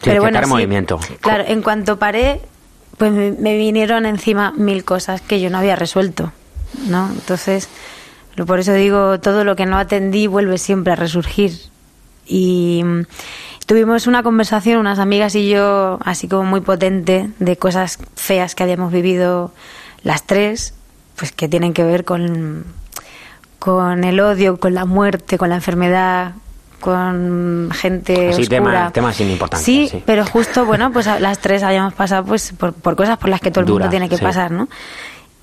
que estar en movimiento. Claro, en cuanto paré, pues me, me vinieron encima mil cosas que yo no había resuelto, ¿no? Entonces, por eso digo, todo lo que no atendí vuelve siempre a resurgir. Y mm, tuvimos una conversación, unas amigas y yo, así como muy potente, de cosas feas que habíamos vivido las tres, pues que tienen que ver con, con el odio, con la muerte, con la enfermedad, con gente Así, oscura. temas, temas sin importancia. Sí, sí. pero justo, bueno, pues las tres habíamos pasado pues por, por cosas por las que todo el Duras, mundo tiene que sí. pasar, ¿no?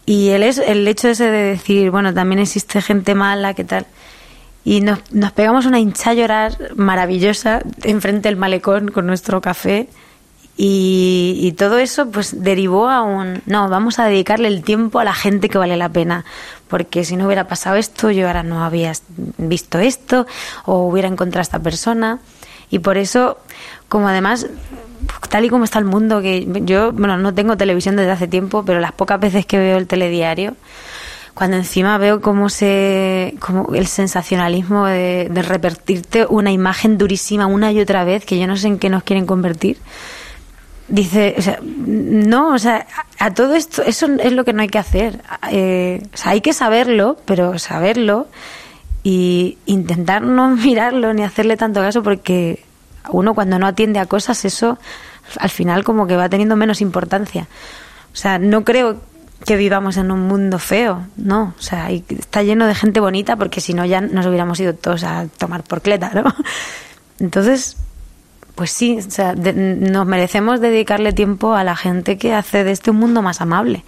Y el, es, el hecho ese de decir, bueno, también existe gente mala, ¿qué tal? Y nos, nos pegamos una hincha a llorar maravillosa enfrente del malecón con nuestro café. Y, y todo eso pues derivó a un, no, vamos a dedicarle el tiempo a la gente que vale la pena. Porque si no hubiera pasado esto, yo ahora no había visto esto o hubiera encontrado a esta persona. Y por eso, como además, tal y como está el mundo, que yo, bueno, no tengo televisión desde hace tiempo, pero las pocas veces que veo el telediario, cuando encima veo cómo se como el sensacionalismo de, de repetirte una imagen durísima una y otra vez que yo no sé en qué nos quieren convertir dice o sea no o sea a, todo esto eso es lo que no hay que hacer. Eh, o sea hay que saberlo pero saberlo y intentar no mirarlo ni hacerle tanto caso porque uno cuando no atiende a cosas eso al final como que va teniendo menos importancia. O sea no creo que vivamos en un mundo feo, no, o sea, está lleno de gente bonita porque si no ya nos hubiéramos ido todos a tomar por cleta, ¿no? Entonces, pues sí, o sea, de- nos merecemos dedicarle tiempo a la gente que hace de este un mundo más amable.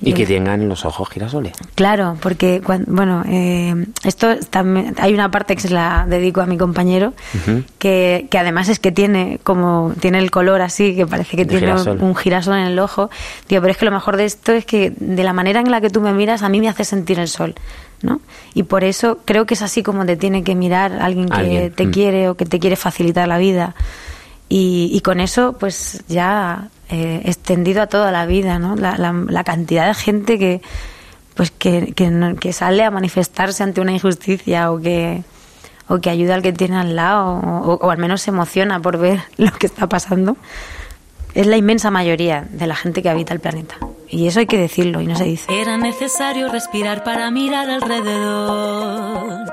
Y que tengan los ojos girasoles. Claro, porque cuan- bueno, eh, esto también hay una parte que se la dedico a mi compañero Ujú. que, que además es que tiene como tiene el color así que parece que De tiene girasol. un girasol en el ojo. Digo, pero es que lo mejor de esto es que de la manera en la que tú me miras a mí me hace sentir el sol, ¿no? Y por eso creo que es así como te tiene que mirar alguien que Alguien, te mm. quiere o que te quiere facilitar la vida. Y, y con eso, pues ya eh, extendido a toda la vida, ¿no? La, cantidad de gente que, pues que, sale a manifestarse ante una injusticia o que, o que ayuda al que tiene al lado o, o al menos se emociona por ver lo que está pasando, es la inmensa mayoría de la gente que habita el planeta. Y eso hay que decirlo y no se dice. Era necesario respirar para mirar alrededor.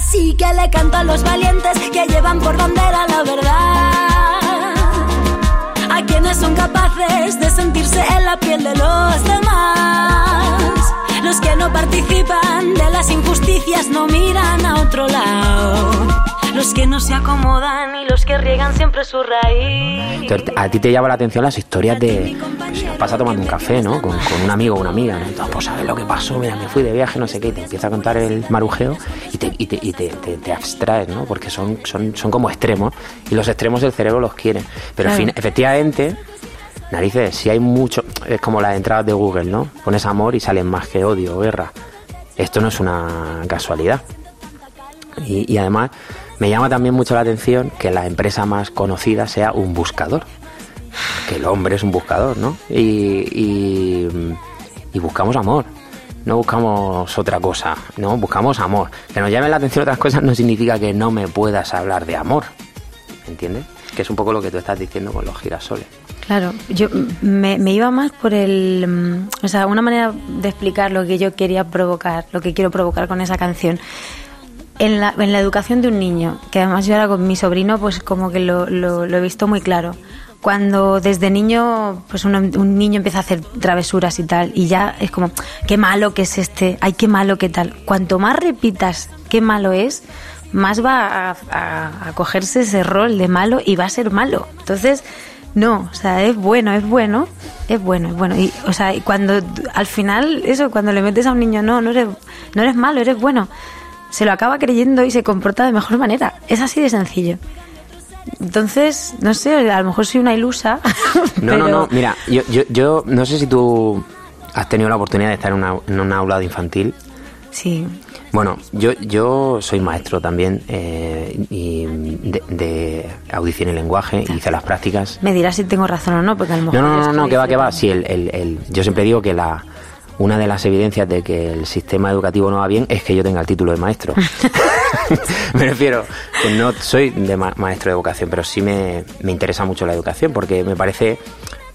Así que le canto a los valientes que llevan por bandera la verdad. A quienes son capaces de sentirse en la piel de los demás. Los que no participan de las injusticias no miran a otro lado. Los que no se acomodan y los que riegan siempre su raíz. Entonces, a ti te llama la atención las historias de. Pues, si pasa tomando un café, ¿no? Con, con un amigo o una amiga, ¿no? Entonces, pues, ¿sabes lo que pasó? Mira, me fui de viaje, no sé qué, y te empieza a contar el marujeo y te, y te, y te, te- te abstraes, ¿no? Porque son, son, son como extremos y los extremos el cerebro los quiere. Pero, en Claro. fin, efectivamente, narices, si hay mucho. Es como las entradas de Google, ¿no? Pones amor y salen más que odio o guerra. Esto no es una casualidad. Y, y además me llama también mucho la atención que la empresa más conocida sea un buscador. Que el hombre es un buscador, ¿no? Y, y, buscamos amor. No buscamos otra cosa, no, buscamos amor. Que nos llamen la atención otras cosas no significa que no me puedas hablar de amor. ¿Entiendes? Que es un poco lo que tú estás diciendo con los girasoles. Claro, yo me, me iba más por el, mm, o sea, una manera de explicar lo que yo quería provocar, lo que quiero provocar con esa canción. En la, educación de un niño, que además yo ahora con mi sobrino, pues como que lo, lo- he visto muy claro. Cuando desde niño, pues un, un niño empieza a hacer travesuras y tal, y ya es como, qué malo que es este, ay, qué malo que tal. Cuanto más repitas qué malo es, más va a, a- a cogerse ese rol de malo y va a ser malo. Entonces, no, o sea, es bueno, es bueno, es bueno, es bueno. Y, o sea, y cuando al final, eso, cuando le metes a un niño, no, no eres, no eres malo, eres bueno, se lo acaba creyendo y se comporta de mejor manera. Es así de sencillo. Entonces, no sé, a lo mejor soy una ilusa. No, no, pero- no. Mira, yo, yo, yo no sé si tú has tenido la oportunidad de estar en una, en un aula de infantil Sí. Bueno, yo, yo soy maestro también eh, y de, de audición y lenguaje, hice las prácticas. Me dirás si tengo razón o no, porque a lo mejor No, no, no, no, que va, que va. Sí, el, el, el- yo siempre digo que la una de las evidencias de que el sistema educativo no va bien es que yo tenga el título de maestro. me refiero, que no soy de ma- maestro de educación, pero sí me, me interesa mucho la educación porque me parece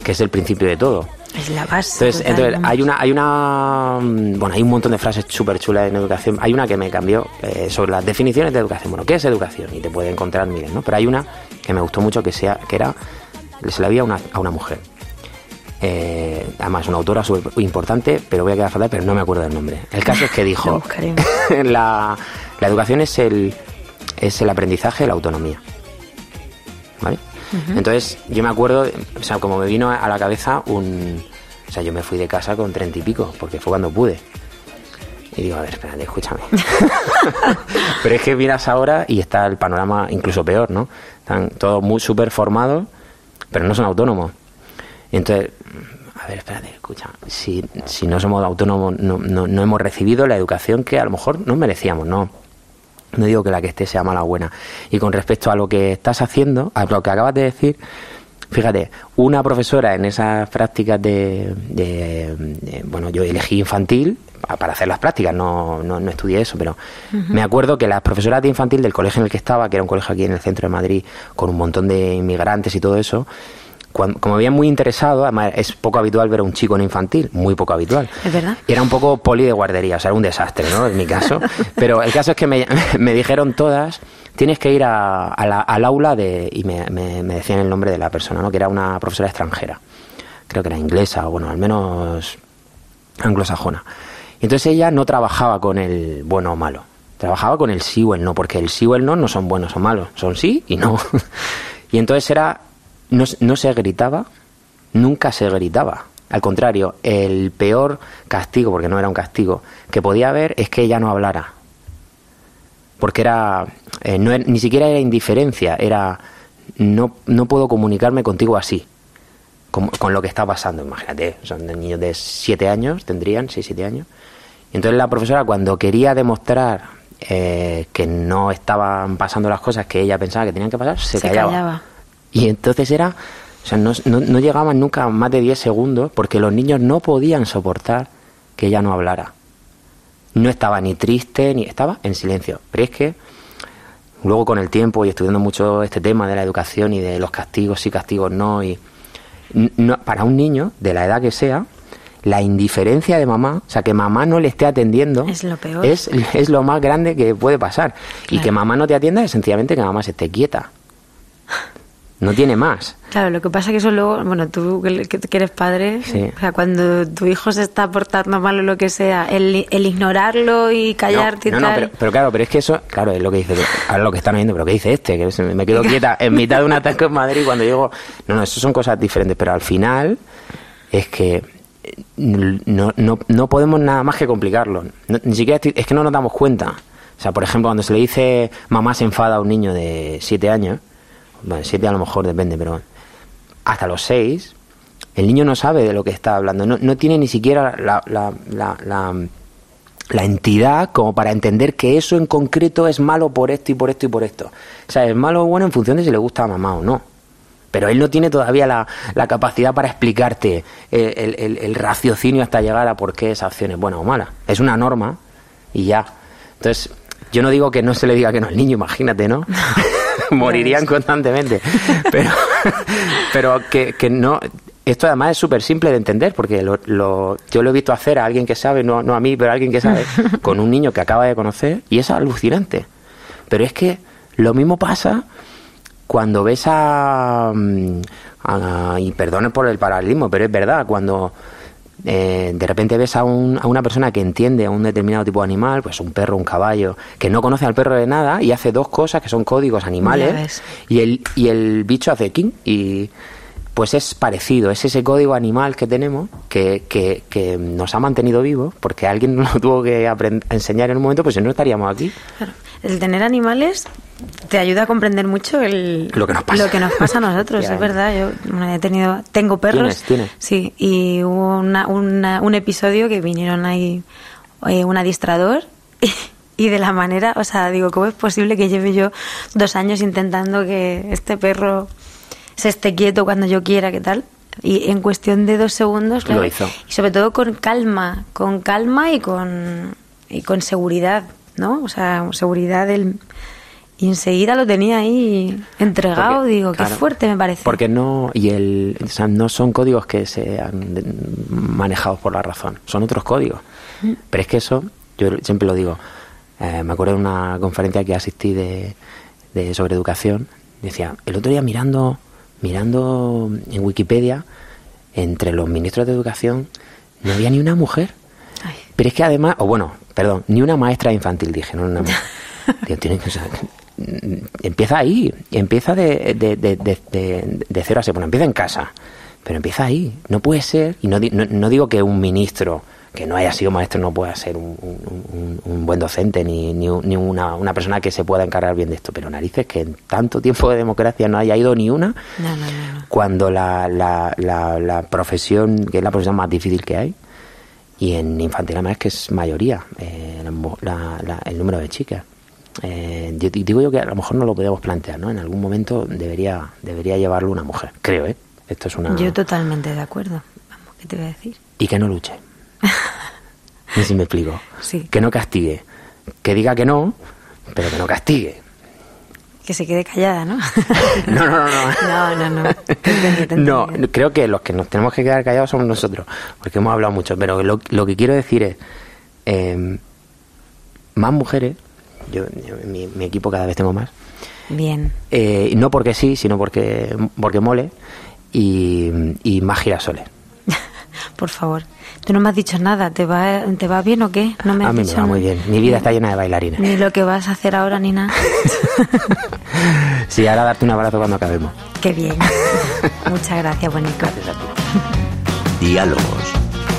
que es el principio de todo. Es la base. Entonces, entonces hay una, hay una, mm, bueno, hay un montón de frases súper chulas en educación. Hay una que me cambió eh, sobre las definiciones de educación. Bueno, ¿qué es educación? Y te puede encontrar miles, ¿no? Pero hay una que me gustó mucho que sea, que era, se la había a una, a una mujer. Eh, además, una autora súper importante, pero voy a quedar fatal, pero no me acuerdo del nombre. El caso es que dijo, la, la educación es el, es el aprendizaje la autonomía. ¿Vale? Entonces, yo me acuerdo, o sea, como me vino a la cabeza un... O sea, yo me fui de casa con treinta y pico, porque fue cuando pude. Y digo, a ver, espérate, escúchame. Pero es que miras ahora y está el panorama incluso peor, ¿no? Están todos muy súper formados, pero no son autónomos. Entonces, a ver, espérate, escucha. Si, si no somos autónomos, no, no, no hemos recibido la educación que a lo mejor no merecíamos, ¿no? No digo que la que esté sea mala o buena. Y con respecto a lo que estás haciendo, a lo que acabas de decir, fíjate, una profesora en esas prácticas de, de- de- bueno, yo elegí infantil pa- para hacer las prácticas, no, no, no estudié eso, pero me acuerdo que las profesoras de infantil del colegio en el que estaba, que era un colegio aquí en el centro de Madrid, con un montón de inmigrantes y todo eso, cuan- como me habían muy interesado, además es poco habitual ver a un chico en infantil, muy poco habitual. Es verdad. Y era un poco poli de guardería, o sea, era un desastre, ¿no? En mi caso. Pero el caso es que me, me dijeron todas, tienes que ir a- a la- al aula de... Y me, me- me decían el nombre de la persona, ¿no? Que era una profesora extranjera. Creo que era inglesa, o bueno, al menos anglosajona. Y entonces ella no trabajaba con el bueno o malo. Trabajaba con el sí o el no, porque el sí o el no no son buenos o malos, son sí y no. Y entonces era, no, no se gritaba, nunca se gritaba. Al contrario, el peor castigo, porque no era un castigo, que podía haber es que ella no hablara. Porque era, eh, no era- ni siquiera era indiferencia, era, no, no puedo comunicarme contigo así, con, con lo que está pasando. Imagínate, son niños de 7 años, tendrían 6, 7 años. Y entonces la profesora cuando quería demostrar eh, que no estaban pasando las cosas que ella pensaba que tenían que pasar, se, Se callaba. callaba. Y entonces era, o sea, no, no, no llegaban nunca a más de 10 segundos porque los niños no podían soportar que ella no hablara. No estaba ni triste, ni estaba en silencio. Pero es que luego con el tiempo y estudiando mucho este tema de la educación y de los castigos sí, castigos no, y no- para un niño, de la edad que sea, la indiferencia de mamá, o sea, que mamá no le esté atendiendo, Es lo peor. es, es lo más grande que puede pasar. Y que mamá no te atienda es sencillamente que mamá se esté quieta. No tiene más. Claro, lo que pasa es que eso luego, bueno, tú que que eres padre, Sí. o sea, cuando tu hijo se está portando mal o lo que sea, el, el ignorarlo y callarte no, y no, tal. pero, pero claro, pero es que eso, claro, es lo que dice, ahora lo que están oyendo, pero ¿qué dice este? Que me quedo quieta en mitad de un ataque en Madrid cuando llego. No, no, eso son cosas diferentes, pero al final es que eh, no, no, no podemos nada más que complicarlo. No- ni siquiera estoy- es que no nos damos cuenta. O sea, por ejemplo, cuando se le dice mamá se enfada a un niño de 7 años, bueno, 7 a lo mejor depende, pero hasta los 6, el niño no sabe de lo que está hablando, no, no tiene ni siquiera la, la, la, la, entidad como para entender que eso en concreto es malo por esto y por esto y por esto. O sea, es malo o bueno en función de si le gusta a mamá o no. Pero él no tiene todavía la, capacidad para explicarte el- el raciocinio hasta llegar a por qué esa acción es buena o mala. Es una norma y ya. Entonces, yo no digo que no se le diga que no al niño, imagínate, ¿no? Morirían constantemente. Pero, pero que, que no. Esto además es súper simple de entender porque lo, lo- yo lo he visto hacer a alguien que sabe, no, no a mí, pero a alguien que sabe, con un niño que acaba de conocer y es alucinante. Pero es que lo mismo pasa cuando ves a, mm, a- y perdonen por el paralelismo, pero es verdad, cuando eh, de repente ves a, un- a una persona que entiende a un determinado tipo de animal, pues un perro, un caballo, que no conoce al perro de nada y hace dos cosas que son códigos animales y el, y el bicho hace king y pues es parecido, es ese código animal que tenemos que, que, que nos ha mantenido vivos porque alguien nos lo tuvo que enseñar en un momento, pues si no estaríamos aquí. Claro. El tener animales te ayuda a comprender mucho el, Lo que nos pasa. lo que nos pasa a nosotros, es verdad. Yo bueno, he tenido, tengo perros. ¿Tienes? ¿Tienes? Sí, y hubo una- una- un episodio que vinieron ahí eh, un adiestrador y de la manera, o sea, digo, ¿cómo es posible que lleve yo dos años intentando que este perro se esté quieto cuando yo quiera, qué tal? Y en cuestión de dos segundos, Lo claro, hizo. y sobre todo con calma, con calma y con, y con seguridad, ¿no? O sea, seguridad del... Y enseguida lo tenía ahí entregado, Porque, digo, claro, qué fuerte me parece. Porque no, y el, o sea, no son códigos que sean manejados por la razón, son otros códigos. Mm. Pero es que eso, yo siempre lo digo, eh, me acuerdo de una conferencia que asistí de, de sobre educación, decía, el otro día mirando, mirando en Wikipedia, entre los ministros de educación, no había ni una mujer. Ay. Pero es que además, o bueno, perdón, ni una maestra infantil, dije, no una mujer. Digo, tiene que- o sea, empieza ahí, empieza de, de, de, de, cero a cero, bueno, empieza en casa, pero empieza ahí. No puede ser, y no, no, no digo que un ministro que no haya sido maestro no pueda ser un, un- buen docente ni, ni, ni una, una persona que se pueda encargar bien de esto, pero narices que en tanto tiempo de democracia no haya ido ni una, No, no, no, no. cuando la, la, la, la profesión, que es la profesión más difícil que hay, y en infantil además es que es mayoría eh, el número de chicas. Eh, yo di- digo yo que a lo mejor no lo podemos plantear, ¿no? En algún momento debería debería llevarlo una mujer, creo, ¿eh? Esto es una... Yo totalmente de acuerdo. Vamos, ¿qué te voy a decir? Y que no luche. No sé si me explico. Sí. Que no castigue. Que diga que no, pero que no castigue. Que se quede callada, ¿no? No, no, no, no. No, no, no. Entendido, No, creo que los que nos tenemos que quedar callados somos nosotros, porque hemos hablado mucho. Pero lo, lo que quiero decir es, eh, más mujeres, yo, yo- mi, mi equipo cada vez tengo más, Bien. eh, no porque sí, sino porque, porque mole, y, y más girasoles. Por favor. Tú no me has dicho nada. ¿Te va, ¿te va bien o qué? No me has A mí me va muy bien. Mi vida está llena de bailarines. Ni lo que vas a hacer ahora ni nada. Sí, ahora darte un abrazo cuando acabemos. Qué bien. Muchas gracias, Bonico. Gracias a ti. Diálogos.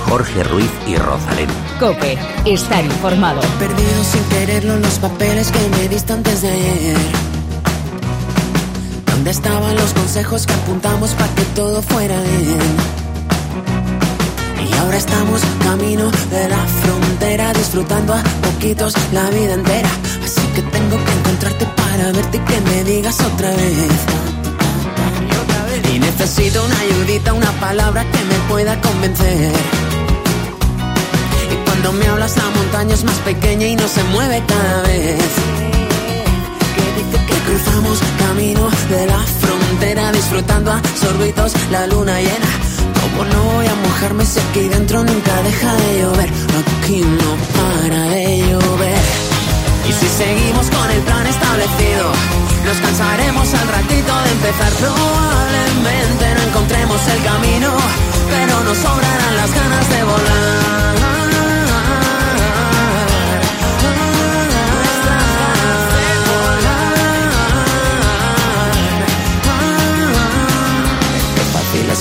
Jorge Ruiz y Rosalén. Cope, estar informado. Perdido sin quererlo los papeles que me diste antes de ayer. ¿Dónde estaban los consejos que apuntamos para que todo fuera bien? Y ahora estamos camino de la frontera, disfrutando a poquitos la vida entera. Así que tengo que encontrarte para verte y que me digas otra vez. Y necesito una ayudita, una palabra que me pueda convencer. Y cuando me hablas la montaña es más pequeña y no se mueve cada vez. Que cruzamos camino de la frontera disfrutando a sorbitos la luna llena. Como no voy a mojarme si aquí dentro nunca deja de llover. Aquí no para de llover. Y si seguimos con el plan establecido, nos cansaremos al ratito de empezar. Probablemente no encontremos el camino, pero nos sobrarán las ganas de volar.